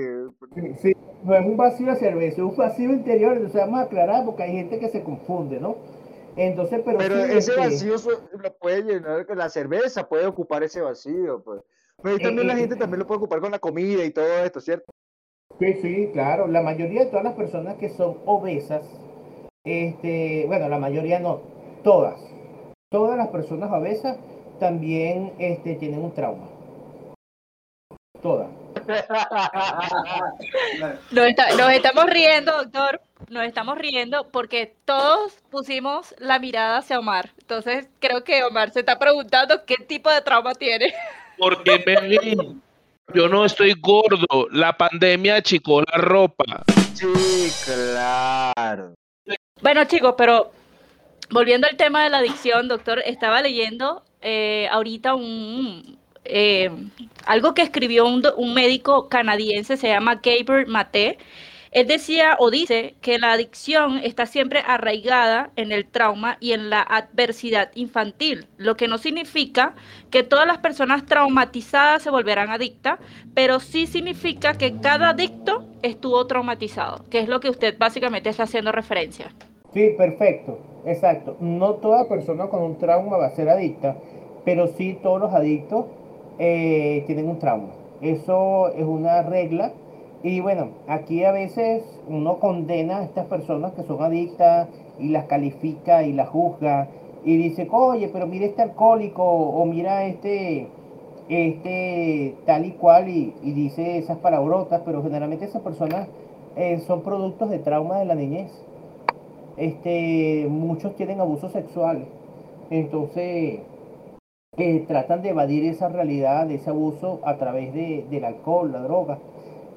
sí. No es un vacío de cerveza, es un vacío interior. Entonces vamos a aclarar porque hay gente que se confunde, ¿no? Entonces, pero, pero ese este vacío lo puede llenar, la cerveza puede ocupar ese vacío, pues. Pero también la eh, gente también lo puede ocupar con la comida y todo esto, ¿cierto? Sí, sí, claro. La mayoría de todas las personas que son obesas, este, bueno, la mayoría no, todas, todas las personas obesas también este, tienen un trauma. Todas. [LAUGHS] Nos, estamos riendo, doctor. Nos estamos riendo porque todos pusimos la mirada hacia Omar. Entonces creo que Omar se está preguntando qué tipo de trauma tiene. [LAUGHS] Porque yo no estoy gordo. La pandemia achicó la ropa. Sí, claro. Bueno, chicos, pero volviendo al tema de la adicción, doctor, estaba leyendo eh, ahorita eh, algo que escribió un, un, médico canadiense, se llama Gabriel Mate, él decía o dice que la adicción está siempre arraigada en el trauma y en la adversidad infantil, lo que no significa que todas las personas traumatizadas se volverán adictas, pero sí significa que cada adicto estuvo traumatizado, que es lo que usted básicamente está haciendo referencia. Sí, perfecto, exacto. No toda persona con un trauma va a ser adicta, pero sí todos los adictos eh, tienen un trauma. Eso es una regla y bueno, aquí a veces uno condena a estas personas que son adictas y las califica y las juzga y dice, oye, pero mira este alcohólico o mira este, este tal y cual y, dice esas palabrotas, pero generalmente esas personas eh, son productos de trauma de la niñez. Este, muchos tienen abuso sexual, entonces tratan de evadir esa realidad, de ese abuso a través de, del alcohol, la droga.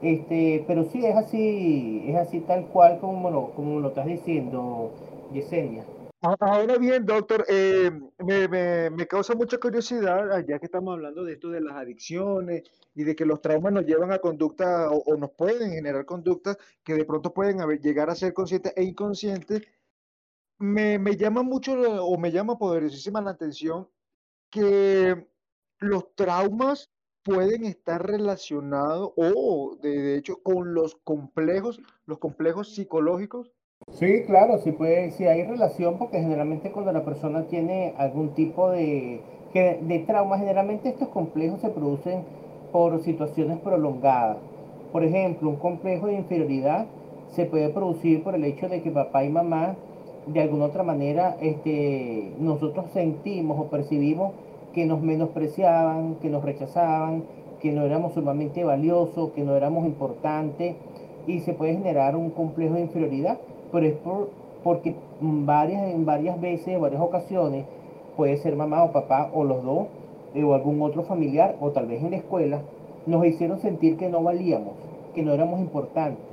Este, pero sí es así, es así tal cual como lo, como lo estás diciendo, Yesenia. Ahora bien, doctor, eh, me, causa mucha curiosidad, ya que estamos hablando de esto de las adicciones y de que los traumas nos llevan a conductas o, nos pueden generar conductas que de pronto pueden llegar a ser conscientes e inconscientes. Me, me llama mucho o me llama poderosísima la atención que los traumas pueden estar relacionados o de, hecho con los complejos, los complejos psicológicos? Sí, claro, sí puede, sí hay relación porque generalmente cuando la persona tiene algún tipo de, de trauma, generalmente estos complejos se producen por situaciones prolongadas. Por ejemplo, un complejo de inferioridad se puede producir por el hecho de que papá y mamá, de alguna otra manera, este, nosotros sentimos o percibimos que nos menospreciaban, que nos rechazaban, que no éramos sumamente valiosos, que no éramos importantes y se puede generar un complejo de inferioridad, pero es por, porque varias, en varias veces, varias ocasiones, puede ser mamá o papá o los dos, o algún otro familiar, o tal vez en la escuela, nos hicieron sentir que no valíamos, que no éramos importantes.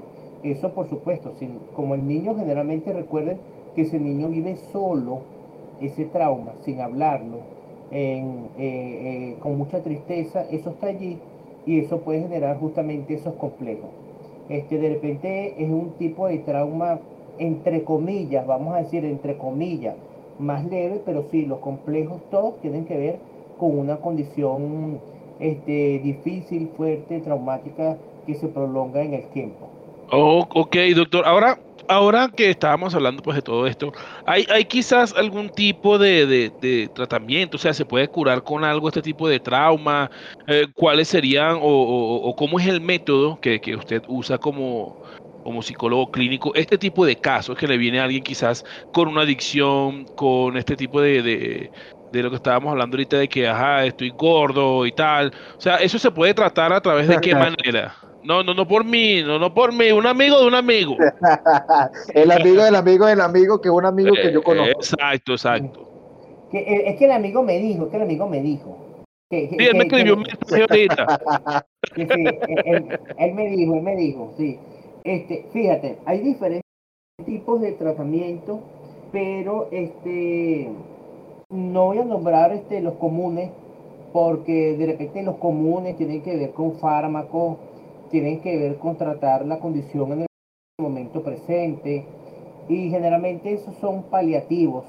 Eso por supuesto, sin, como el niño generalmente recuerden que ese niño vive solo, ese trauma, sin hablarlo, eh, eh, con mucha tristeza, eso está allí y eso puede generar justamente esos complejos. Este, de repente es un tipo de trauma, entre comillas, vamos a decir, entre comillas, más leve, pero sí, los complejos todos tienen que ver con una condición este, difícil, fuerte, traumática que se prolonga en el tiempo. Oh, ok, doctor. Ahora, ahora que estábamos hablando pues de todo esto, ¿hay, hay quizás algún tipo de, tratamiento? O sea, ¿se puede curar con algo este tipo de trauma? Eh, ¿Cuáles serían o, cómo es el método que, usted usa como, como psicólogo clínico este tipo de casos que le viene a alguien quizás con una adicción, con este tipo de, de, lo que estábamos hablando ahorita de que, ajá, estoy gordo y tal. O sea, ¿eso se puede tratar a través de qué manera? No, no, no por mí, no, no por mí, un amigo de un amigo. [LAUGHS] el amigo del amigo del amigo que es un amigo que yo conozco. Exacto, exacto. Eh, es que el amigo me dijo, que el amigo me dijo. sí, él me escribió un mensaje ahorita. [LAUGHS] Sí, sí, él, me dijo, él me dijo, sí. Este, fíjate, hay diferentes tipos de tratamiento, pero este no voy a nombrar este los comunes porque de repente los comunes tienen que ver con fármacos tienen que ver con tratar la condición en el momento presente y generalmente esos son paliativos.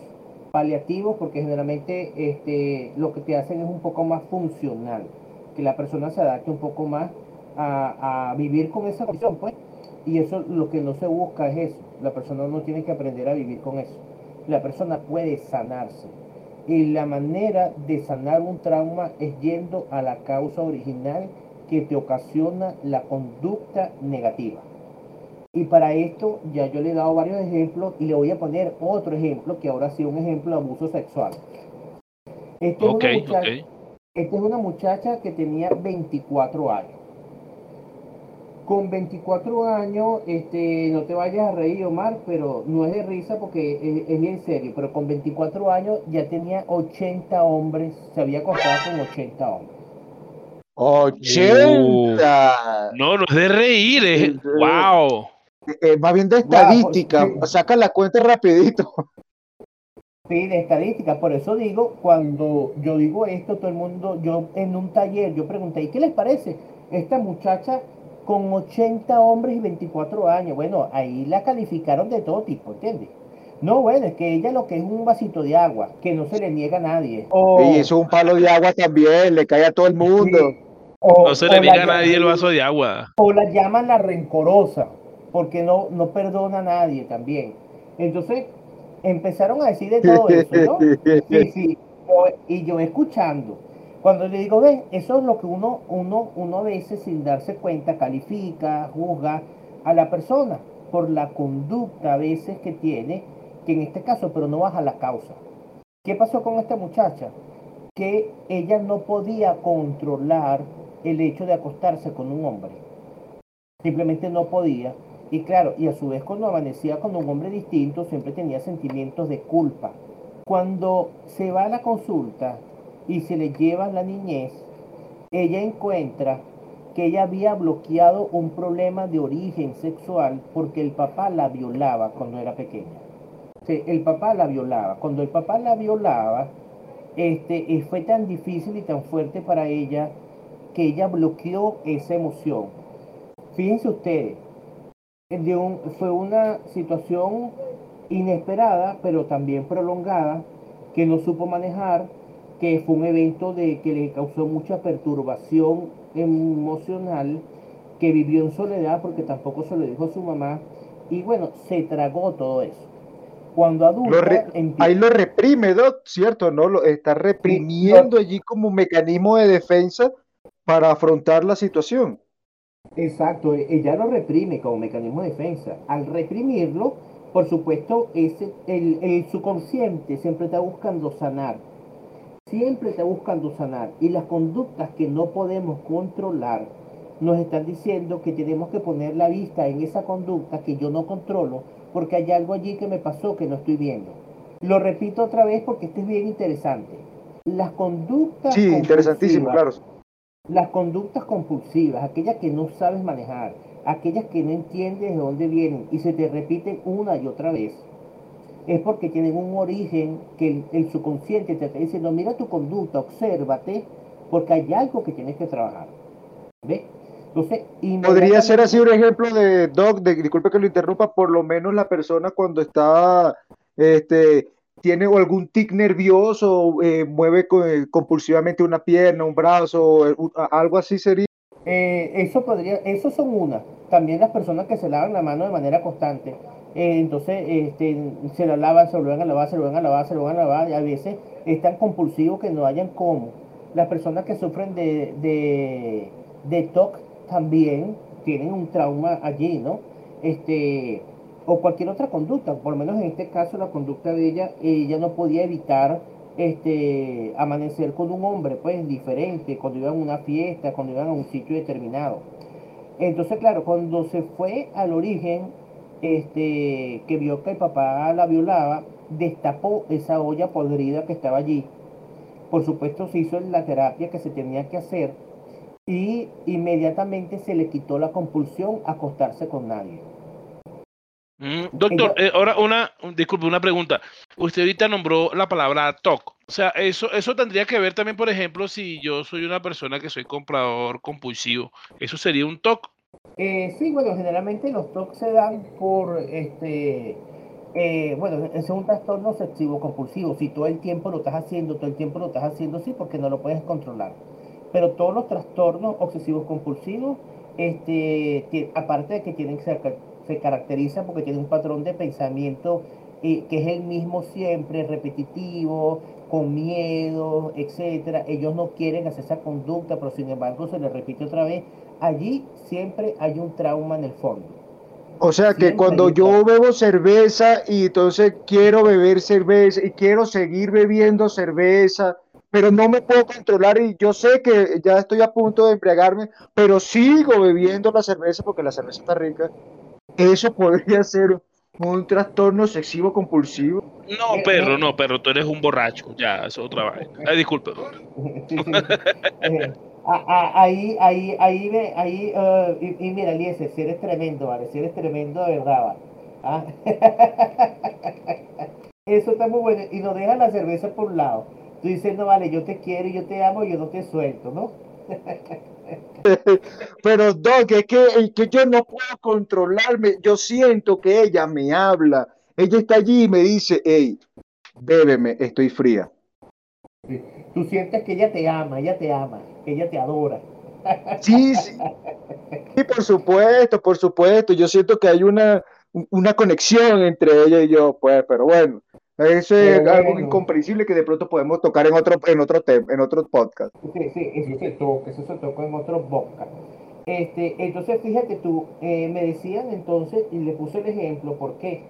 Paliativos porque generalmente este, lo que te hacen es un poco más funcional, que la persona se adapte un poco más a, vivir con esa condición, pues. Y eso lo que no se busca es eso. La persona no tiene que aprender a vivir con eso. La persona puede sanarse. Y la manera de sanar un trauma es yendo a la causa original que te ocasiona la conducta negativa. Y para esto ya yo le he dado varios ejemplos y le voy a poner otro ejemplo que ahora sí un ejemplo de abuso sexual. Esta es, una muchacha, es una muchacha que tenía 24 años. Con 24 años, este, no te vayas a reír, Omar, pero no es de risa porque es, es bien serio, pero con 24 años ya tenía 80 hombres, se había acostado con 80 hombres. 80. no, no es de reír, es wow. Eh, más bien de estadística, saca la cuenta rapidito. Sí, de estadística, por eso digo, cuando yo digo esto, todo el mundo, yo en un taller, yo pregunté, ¿y qué les parece? Esta muchacha con 80 hombres y 24 años, bueno, ahí la calificaron de todo tipo, ¿entiendes? No, bueno, es que ella lo que es un vasito de agua, que no se le niega a nadie. y eso es un palo de agua también, le cae a todo el mundo no se le niega a nadie el vaso de agua. O la llaman la rencorosa, porque no, no perdona a nadie también. Entonces, empezaron a decir de todo eso, ¿no? [LAUGHS] Sí, sí. y yo escuchando. Cuando le digo, ve, eso es lo que uno, uno, uno a veces sin darse cuenta califica, juzga a la persona por la conducta a veces que tiene, que en este caso, pero no baja la causa. ¿Qué pasó con esta muchacha? Que ella no podía controlar el hecho de acostarse con un hombre. Simplemente no podía. Y claro, y a su vez cuando amanecía con un hombre distinto, siempre tenía sentimientos de culpa. Cuando se va a la consulta y se le lleva la niñez, ella encuentra que ella había bloqueado un problema de origen sexual porque el papá la violaba cuando era pequeña. el papá la violaba. Cuando el papá la violaba, este, fue tan difícil y tan fuerte para ella que ella bloqueó esa emoción. Fíjense ustedes, fue una situación inesperada, pero también prolongada, que no supo manejar, que fue un evento de, que le causó mucha perturbación emocional, que vivió en soledad porque tampoco se lo dijo a su mamá, y bueno, se tragó todo eso. Cuando adulta, ahí lo reprime, ¿cierto? ¿No? Lo está reprimiendo allí como mecanismo de defensa para afrontar la situación. Exacto, e- ella lo reprime como mecanismo de defensa. Al reprimirlo, por supuesto, ese, el, el subconsciente siempre está buscando sanar. Siempre está buscando sanar. Y las conductas que no podemos controlar nos están diciendo que tenemos que poner la vista en esa conducta que yo no controlo porque hay algo allí que me pasó que no estoy viendo. Lo repito otra vez porque esto es bien interesante. Las conductas Sí, interesantísimo, claro. las conductas compulsivas, aquellas que no sabes manejar, aquellas que no entiendes de dónde vienen y se te repiten una y otra vez, es porque tienen un origen que el, el subconsciente te está diciendo, mira tu conducta, obsérvate, porque hay algo que tienes que trabajar. ¿Ves? Entonces, Podría ser así un ejemplo de Doc, de, disculpe que lo interrumpa, por lo menos la persona cuando está, este, tiene algún tic nervioso, eh, mueve eh, compulsivamente una pierna, un brazo, eh, algo así sería. Eh, eso podría, eso son unas. También las personas que se lavan la mano de manera constante. Eh, entonces, este, se la lavan, se lo vuelven a lavar, se lo vuelven a lavar, se lo vuelven a lavar, y a veces es tan compulsivo que no hayan cómo. Las personas que sufren de, de, de TOC también tienen un trauma allí, ¿no? Este, o cualquier otra conducta, por lo menos en este caso la conducta de ella, ella no podía evitar este, amanecer con un hombre, pues diferente, cuando iban a una fiesta, cuando iban a un sitio determinado. Entonces, claro, cuando se fue al origen, este, que vio que el papá la violaba, destapó esa olla podrida que estaba allí. Por supuesto, se hizo la terapia que se tenía que hacer y inmediatamente se le quitó la compulsión a acostarse con nadie. Mm, Doctor, eh, ahora una, un- disculpe, una pregunta. Usted ahorita nombró la palabra TOC. O sea, eso, eso tendría que ver también, por ejemplo, si yo soy una persona que soy comprador compulsivo. ¿Eso sería un TOC? Eh, sí, bueno, generalmente los TOC se dan por, este, eh, bueno, es un trastorno obsesivo compulsivo. Si todo el tiempo lo estás haciendo, todo el tiempo lo estás haciendo, sí, porque no lo puedes controlar. Pero todos los trastornos obsesivos compulsivos, este, aparte de que tienen ser, se caracterizan porque tienen un patrón de pensamiento eh, que es el mismo siempre, repetitivo, con miedo, etcétera. Ellos no quieren hacer esa conducta, pero sin embargo se les repite otra vez. Allí siempre hay un trauma en el fondo. O sea que Siempre cuando yo bebo cerveza y entonces quiero beber cerveza y quiero seguir bebiendo cerveza, pero no me puedo controlar y yo sé que ya estoy a punto de embriagarme, pero sigo bebiendo la cerveza porque la cerveza está rica, eso [LAUGHS] podría ser un trastorno obsesivo compulsivo. No, perro, no, perro, tú eres un borracho. Ya, eso es otra vaina. Ay, disculpe, doctor. Sí, sí. Eh, a- a- ahí, ahí, ahí, ve, ahí, eh, y, y mira, Eliezer, si eres tremendo, vale, si eres tremendo de verdad, vale. Ah. [LAUGHS] Eso está muy bueno, y nos deja la cerveza por un lado. Tú dices, no, vale, yo te quiero, y yo te amo, y yo no te suelto, ¿no? [LAUGHS] [LAUGHS] Pero Doc, es que, es que yo no puedo controlarme, yo siento que ella me habla, ella está allí y me dice, hey, bébeme, estoy fría. Tú sientes que ella te ama, ella te ama, que ella te adora. Sí, sí, sí, por supuesto, por supuesto. Yo siento que hay una, una conexión entre ella y yo, pues, pero bueno, eso es Pero algo bueno. incomprensible que de pronto podemos tocar en otro, en otro tema, en otro podcast. Sí, sí, eso se toca, eso se toca en otros podcast. Este, entonces, fíjate tú, eh, me decían entonces, y le puse el ejemplo, ¿por qué?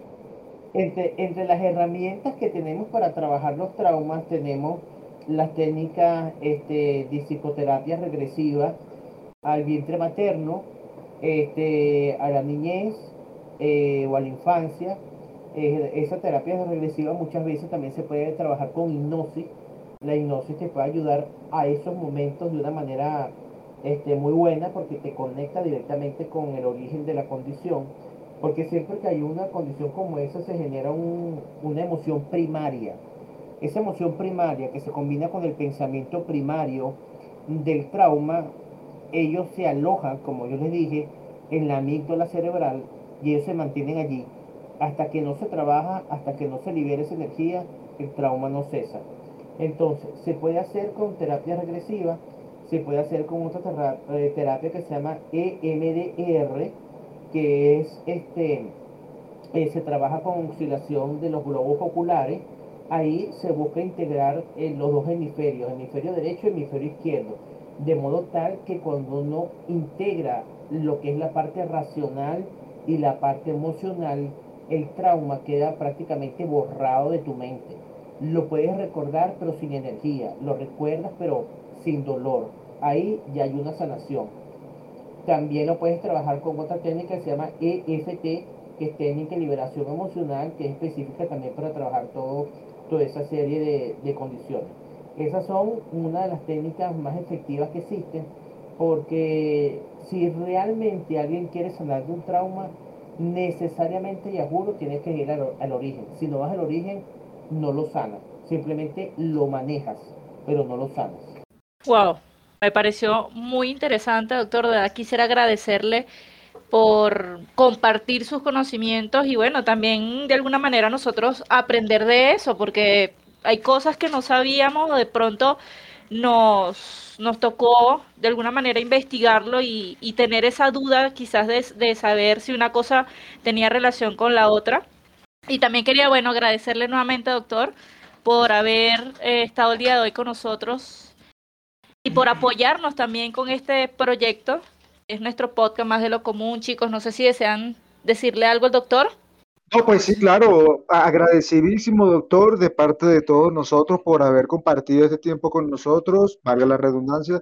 Entre, entre las herramientas que tenemos para trabajar los traumas, tenemos las técnicas este, de psicoterapia regresiva al vientre materno, este, a la niñez eh, o a la infancia. Eh, esa terapia regresiva muchas veces también se puede trabajar con hipnosis. La hipnosis te puede ayudar a esos momentos de una manera este, muy buena porque te conecta directamente con el origen de la condición. Porque siempre que hay una condición como esa se genera un- una emoción primaria. Esa emoción primaria que se combina con el pensamiento primario del trauma, ellos se alojan, como yo les dije, en la amígdala cerebral y ellos se mantienen allí. Hasta que no se trabaja, hasta que no se libere esa energía, el trauma no cesa. Entonces, se puede hacer con terapia regresiva, se puede hacer con otra eh, terapia que se llama EMDR, que es este, eh, se trabaja con oscilación de los globos oculares. Ahí se busca integrar eh, los dos hemisferios, hemisferio derecho y hemisferio izquierdo. de modo tal que cuando uno integra lo que es la parte racional y la parte emocional, el trauma queda prácticamente borrado de tu mente. Lo puedes recordar pero sin energía, lo recuerdas pero sin dolor. Ahí ya hay una sanación. También lo puedes trabajar con otra técnica que se llama EFT, que es técnica de liberación emocional, que es específica también para trabajar todo, toda esa serie de, de condiciones. Esas son una de las técnicas más efectivas que existen, porque si realmente alguien quiere sanar de un trauma, necesariamente, ya juro, tienes que ir al, origen. Si no vas al origen, no lo sanas. Simplemente lo manejas, pero no lo sanas. Wow, me pareció muy interesante, doctor. De quisiera agradecerle por compartir sus conocimientos y bueno, también de alguna manera nosotros aprender de eso, porque hay cosas que no sabíamos o de pronto nos, nos tocó de alguna manera investigarlo y, tener esa duda quizás de, saber si una cosa tenía relación con la otra. Y también quería, bueno, agradecerle nuevamente, doctor, por haber eh, estado el día de hoy con nosotros y por apoyarnos también con este proyecto. Es nuestro podcast más de lo común, chicos. No sé si desean decirle algo al doctor. No, pues sí, claro, agradecidísimo doctor de parte de todos nosotros por haber compartido este tiempo con nosotros, valga la redundancia,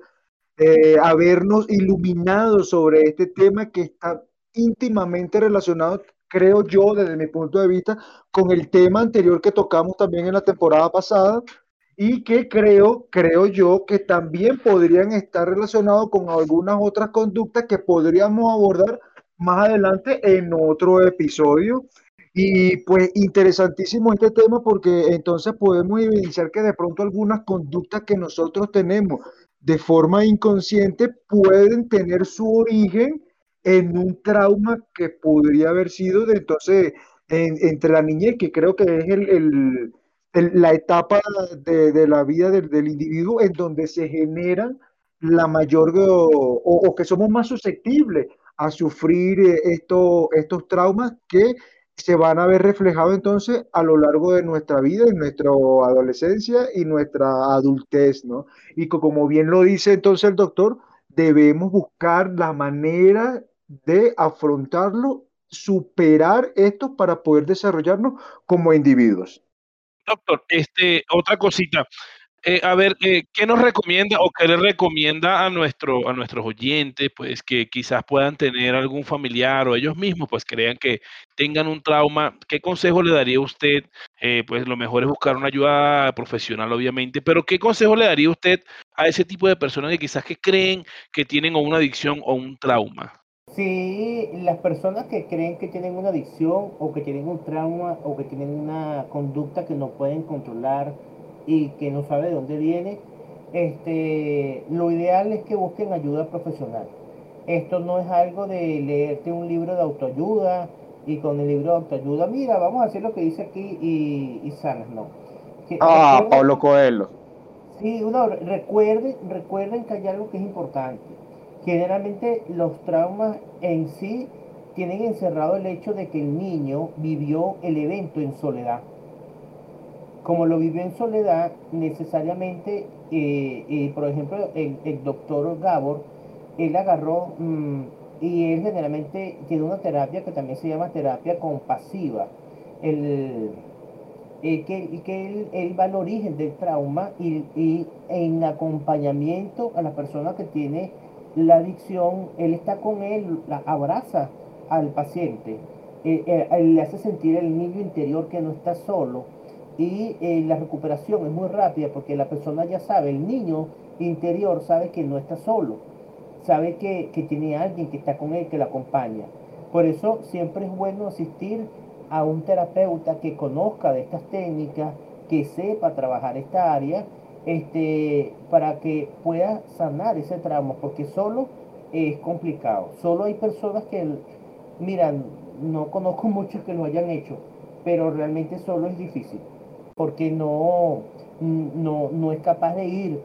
eh, habernos iluminado sobre este tema que está íntimamente relacionado, creo yo, desde mi punto de vista, con el tema anterior que tocamos también en la temporada pasada y que creo, creo yo, que también podrían estar relacionados con algunas otras conductas que podríamos abordar más adelante en otro episodio. Y pues interesantísimo este tema porque entonces podemos evidenciar que de pronto algunas conductas que nosotros tenemos de forma inconsciente pueden tener su origen en un trauma que podría haber sido de entonces entre la niñez, que creo que es el, la etapa de, la vida del, individuo en donde se generan la mayor o, o que somos más susceptibles a sufrir eh, estos, estos traumas que se van a ver reflejados entonces a lo largo de nuestra vida, en nuestra adolescencia y nuestra adultez, ¿no? Y como bien lo dice entonces el doctor, debemos buscar la manera de afrontarlo, superar esto para poder desarrollarnos como individuos. Doctor, este, otra cosita. Eh, a ver, eh, ¿qué nos recomienda o qué le recomienda a, nuestro, a nuestros oyentes, pues que quizás puedan tener algún familiar o ellos mismos, pues crean que tengan un trauma? ¿Qué consejo le daría usted? Eh, pues lo mejor es buscar una ayuda profesional, obviamente, pero ¿qué consejo le daría usted a ese tipo de personas que quizás que creen que tienen una adicción o un trauma? Sí, las personas que creen que tienen una adicción o que tienen un trauma o que tienen una conducta que no pueden controlar, y que no sabe de dónde viene, este, lo ideal es que busquen ayuda profesional. Esto no es algo de leerte un libro de autoayuda y con el libro de autoayuda, mira, vamos a hacer lo que dice aquí y, y sanas, no. ah, Pablo Coelho. Sí, uno, recuerden, recuerden que hay algo que es importante. Generalmente los traumas en sí tienen encerrado el hecho de que el niño vivió el evento en soledad como lo vivió en soledad, necesariamente, eh, eh, por ejemplo, el, doctor Gabor, él agarró mm, y él generalmente tiene una terapia que también se llama terapia compasiva. El, eh, que, que él, va al origen del trauma y, en acompañamiento a la persona que tiene la adicción, él está con él, la abraza al paciente, le hace sentir el niño interior que no está solo y eh, la recuperación es muy rápida porque la persona ya sabe, el niño interior sabe que no está solo, sabe que, que tiene alguien que está con él, que lo acompaña. Por eso siempre es bueno asistir a un terapeuta que conozca de estas técnicas, que sepa trabajar esta área, este, para que pueda sanar ese trauma, porque solo es complicado. Solo hay personas que, miran, no conozco [LAUGHS] muchos que lo hayan hecho, pero realmente solo es difícil porque no, no, no es capaz de ir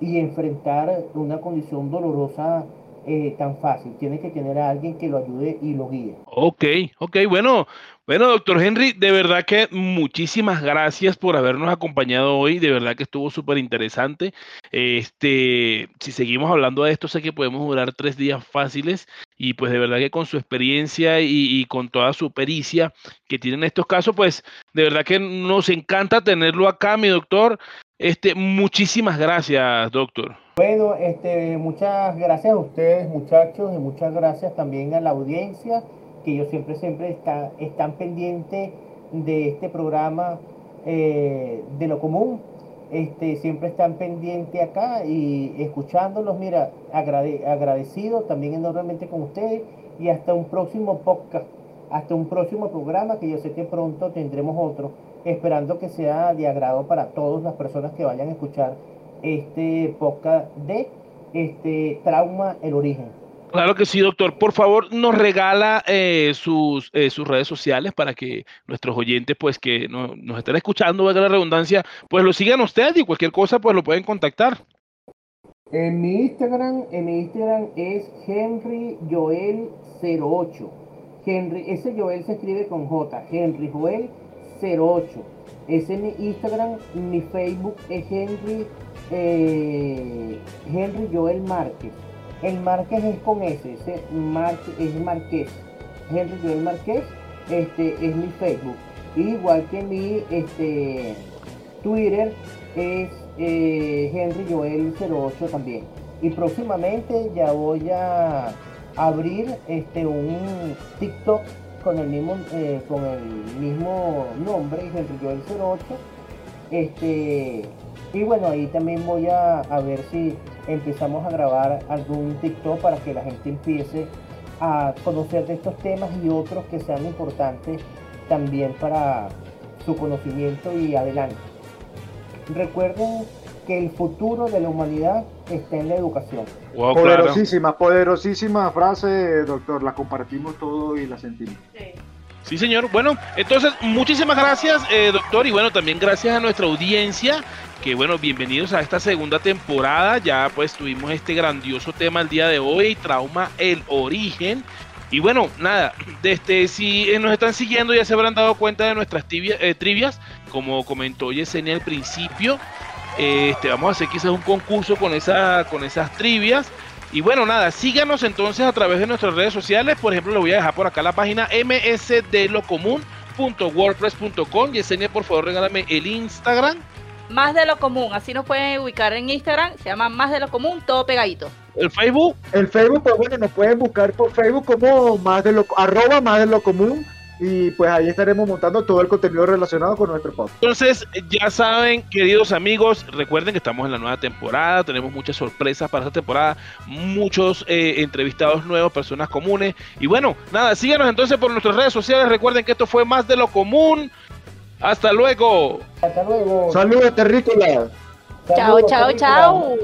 y enfrentar una condición dolorosa eh, tan fácil. Tiene que tener a alguien que lo ayude y lo guíe. Ok, ok, bueno, bueno, doctor Henry, de verdad que muchísimas gracias por habernos acompañado hoy. De verdad que estuvo súper interesante. Este, si seguimos hablando de esto, sé que podemos durar tres días fáciles. Y pues de verdad que con su experiencia y, con toda su pericia que tienen estos casos, pues de verdad que nos encanta tenerlo acá, mi doctor. Este, muchísimas gracias, doctor. Bueno, este, muchas gracias a ustedes, muchachos, y muchas gracias también a la audiencia que ellos siempre, siempre está, están pendientes de este programa eh, de lo común. Este, siempre están pendientes acá y escuchándolos, mira, agradecido también enormemente con ustedes y hasta un próximo podcast, hasta un próximo programa que yo sé que pronto tendremos otro, esperando que sea de agrado para todas las personas que vayan a escuchar este podcast de este Trauma el Origen. Claro que sí, doctor. Por favor, nos regala eh, sus, eh, sus redes sociales para que nuestros oyentes, pues que nos estén escuchando, valga la redundancia, pues lo sigan usted y cualquier cosa, pues lo pueden contactar. En mi Instagram, en mi Instagram es Henry Joel 08. Henry, ese Joel se escribe con J, Henry Joel 08. Ese es mi Instagram, mi Facebook es Henry, eh, Henry Joel Márquez. El Márquez es con S, ese es Marqués. Henry Joel Marqués este, es mi Facebook. Igual que mi este, Twitter es eh, Henry Joel 08 también. Y próximamente ya voy a abrir este, un TikTok con el mismo, eh, con el mismo nombre, Henry Joel 08. Este, y bueno, ahí también voy a, a ver si empezamos a grabar algún TikTok para que la gente empiece a conocer de estos temas y otros que sean importantes también para su conocimiento y adelante. Recuerden que el futuro de la humanidad está en la educación. poderosísima, poderosísima frase, doctor. La compartimos todo y la sentimos. Sí. señor. Bueno, entonces muchísimas gracias, eh, doctor, y bueno, también gracias a nuestra audiencia que bueno, bienvenidos a esta segunda temporada. Ya pues tuvimos este grandioso tema el día de hoy, trauma el origen. Y bueno, nada, [CLEARS THROAT] desde si nos están siguiendo ya se habrán dado cuenta de nuestras eh, trivias, como comentó Yesenia al principio. Este, vamos a hacer quizás un concurso con, esa, con esas trivias. Y bueno, nada, síganos entonces a través de nuestras redes sociales. Por ejemplo, le voy a dejar por acá la página msdlocomún.wordpress.com. Yesenia, por favor, regálame el Instagram. Más de lo común, así nos pueden ubicar en Instagram, se llama Más de lo común, todo pegadito. ¿El Facebook? El Facebook, pues bueno, nos pueden buscar por Facebook como más de lo, arroba más de lo común y pues ahí estaremos montando todo el contenido relacionado con nuestro podcast. Entonces, ya saben, queridos amigos, recuerden que estamos en la nueva temporada, tenemos muchas sorpresas para esta temporada, muchos eh, entrevistados nuevos, personas comunes. Y bueno, nada, síganos entonces por nuestras redes sociales, recuerden que esto fue más de lo común. Hasta luego. Hasta luego. Saludos, terrícolas. Chao, chao, chao.